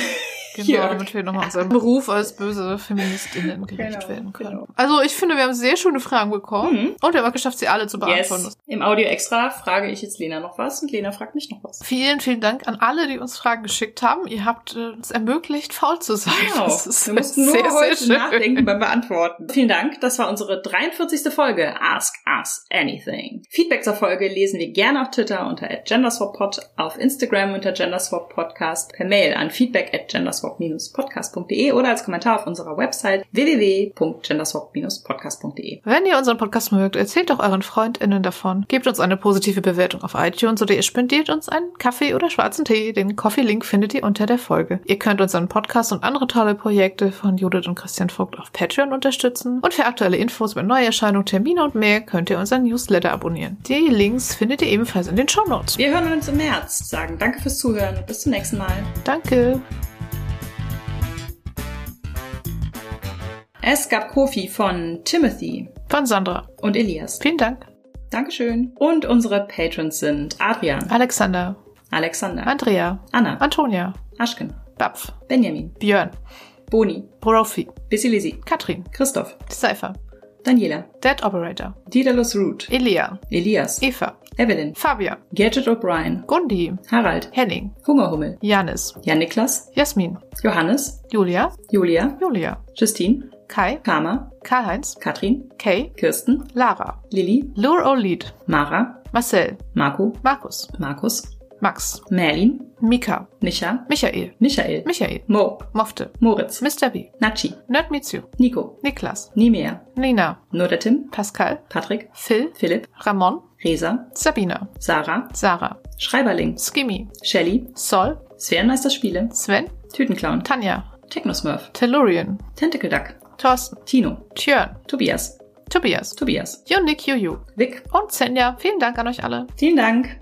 Speaker 2: Genau, damit wir nochmal unserem Beruf als böse Feministinnen gerecht
Speaker 1: Genau,
Speaker 2: werden können.
Speaker 1: genau.
Speaker 2: Also ich finde, wir haben sehr schöne Fragen bekommen
Speaker 1: Mhm.
Speaker 2: und wir haben auch geschafft, sie alle zu beantworten.
Speaker 1: Yes. Im Audio extra frage ich jetzt Lena noch was und Lena fragt mich noch was.
Speaker 2: Vielen, vielen Dank an alle, die uns Fragen geschickt haben. Ihr habt äh, uns ermöglicht, faul zu sein. Das ist
Speaker 1: Wir mussten nur
Speaker 2: sehr, sehr
Speaker 1: heute
Speaker 2: schön.
Speaker 1: nachdenken beim Beantworten. Vielen Dank. Das war unsere 43. Folge Ask Us Anything. Feedback zur Folge lesen wir gerne auf Twitter unter @genderswappod, auf Instagram unter genderswappodcast, per Mail an feedback at genderswap-podcast.de oder als Kommentar auf unserer Website www.genderswap-podcast.de.
Speaker 2: Wenn ihr unseren Podcast mögt, erzählt doch euren FreundInnen davon. Gebt uns eine positive Bewertung auf iTunes oder ihr spendiert uns einen Kaffee oder schwarzen Tee. Den Coffee-Link findet ihr unter der Folge. Ihr könnt unseren Podcast und andere tolle Projekte von Judith und Christian Vogt auf Patreon unterstützen. Und für aktuelle Infos über Neuerscheinungen, Termine und mehr könnt ihr unseren Newsletter abonnieren. Die Links findet ihr ebenfalls in den Show Notes.
Speaker 1: Wir hören uns im März. Sagen danke fürs Zuhören und bis zum nächsten Mal.
Speaker 2: Danke.
Speaker 1: Es gab Kofi von Timothy
Speaker 2: Von Sandra.
Speaker 1: und Elias.
Speaker 2: Vielen Dank.
Speaker 1: Dankeschön. Und unsere Patrons sind Adrian,
Speaker 2: Alexander.
Speaker 1: Alexander,
Speaker 2: Andrea.
Speaker 1: Anna,
Speaker 2: Antonia.
Speaker 1: Aschken,
Speaker 2: Bapf.
Speaker 1: Benjamin,
Speaker 2: Björn.
Speaker 1: Boni,
Speaker 2: Profi.
Speaker 1: Bissilisi,
Speaker 2: Katrin.
Speaker 1: Christoph,
Speaker 2: Cypher.
Speaker 1: Daniela,
Speaker 2: Dead Operator.
Speaker 1: Daedalus Root,
Speaker 2: Elia.
Speaker 1: Elias,
Speaker 2: Eva.
Speaker 1: Evelyn,
Speaker 2: Fabian.
Speaker 1: Gadget O'Brien,
Speaker 2: Gundi.
Speaker 1: Harald,
Speaker 2: Henning.
Speaker 1: Hungerhummel,
Speaker 2: Janis.
Speaker 1: Jan-Niklas,
Speaker 2: Jasmin.
Speaker 1: Johannes,
Speaker 2: Julia.
Speaker 1: Julia,
Speaker 2: Julia.
Speaker 1: Justine,
Speaker 2: Kai.
Speaker 1: Karma,
Speaker 2: Karl-Heinz.
Speaker 1: Katrin,
Speaker 2: Kay.
Speaker 1: Kirsten,
Speaker 2: Lara.
Speaker 1: Lilly,
Speaker 2: Lure O'Lead.
Speaker 1: Mara,
Speaker 2: Marcel.
Speaker 1: Marco,
Speaker 2: Markus.
Speaker 1: Markus,
Speaker 2: Max.
Speaker 1: Merlin,
Speaker 2: Mika.
Speaker 1: Micha,
Speaker 2: Michael.
Speaker 1: Michael,
Speaker 2: Michael.
Speaker 1: Mo,
Speaker 2: Mofte.
Speaker 1: Moritz,
Speaker 2: Mr. B.
Speaker 1: Nachi,
Speaker 2: Nerd Mitsu.
Speaker 1: Nico,
Speaker 2: Niklas.
Speaker 1: Nimea,
Speaker 2: Nina.
Speaker 1: nur der Tim,
Speaker 2: Pascal.
Speaker 1: Patrick,
Speaker 2: Phil.
Speaker 1: Philipp,
Speaker 2: Ramon.
Speaker 1: Resa,
Speaker 2: Sabina.
Speaker 1: Sarah,
Speaker 2: Sarah.
Speaker 1: Schreiberling,
Speaker 2: Skimmy.
Speaker 1: Shelly,
Speaker 2: Sol.
Speaker 1: Sphärenmeister Spiele,
Speaker 2: Sven.
Speaker 1: Tütenclown,
Speaker 2: Tanja.
Speaker 1: Technosmurf,
Speaker 2: Tellurian.
Speaker 1: Tentacle Duck,
Speaker 2: Thorsten.
Speaker 1: Tino,
Speaker 2: Tjörn.
Speaker 1: Tobias,
Speaker 2: Tobias.
Speaker 1: Tobias,
Speaker 2: Yunik Juju.
Speaker 1: Vic.
Speaker 2: Und Senja. Vielen Dank an euch alle.
Speaker 1: Vielen Dank.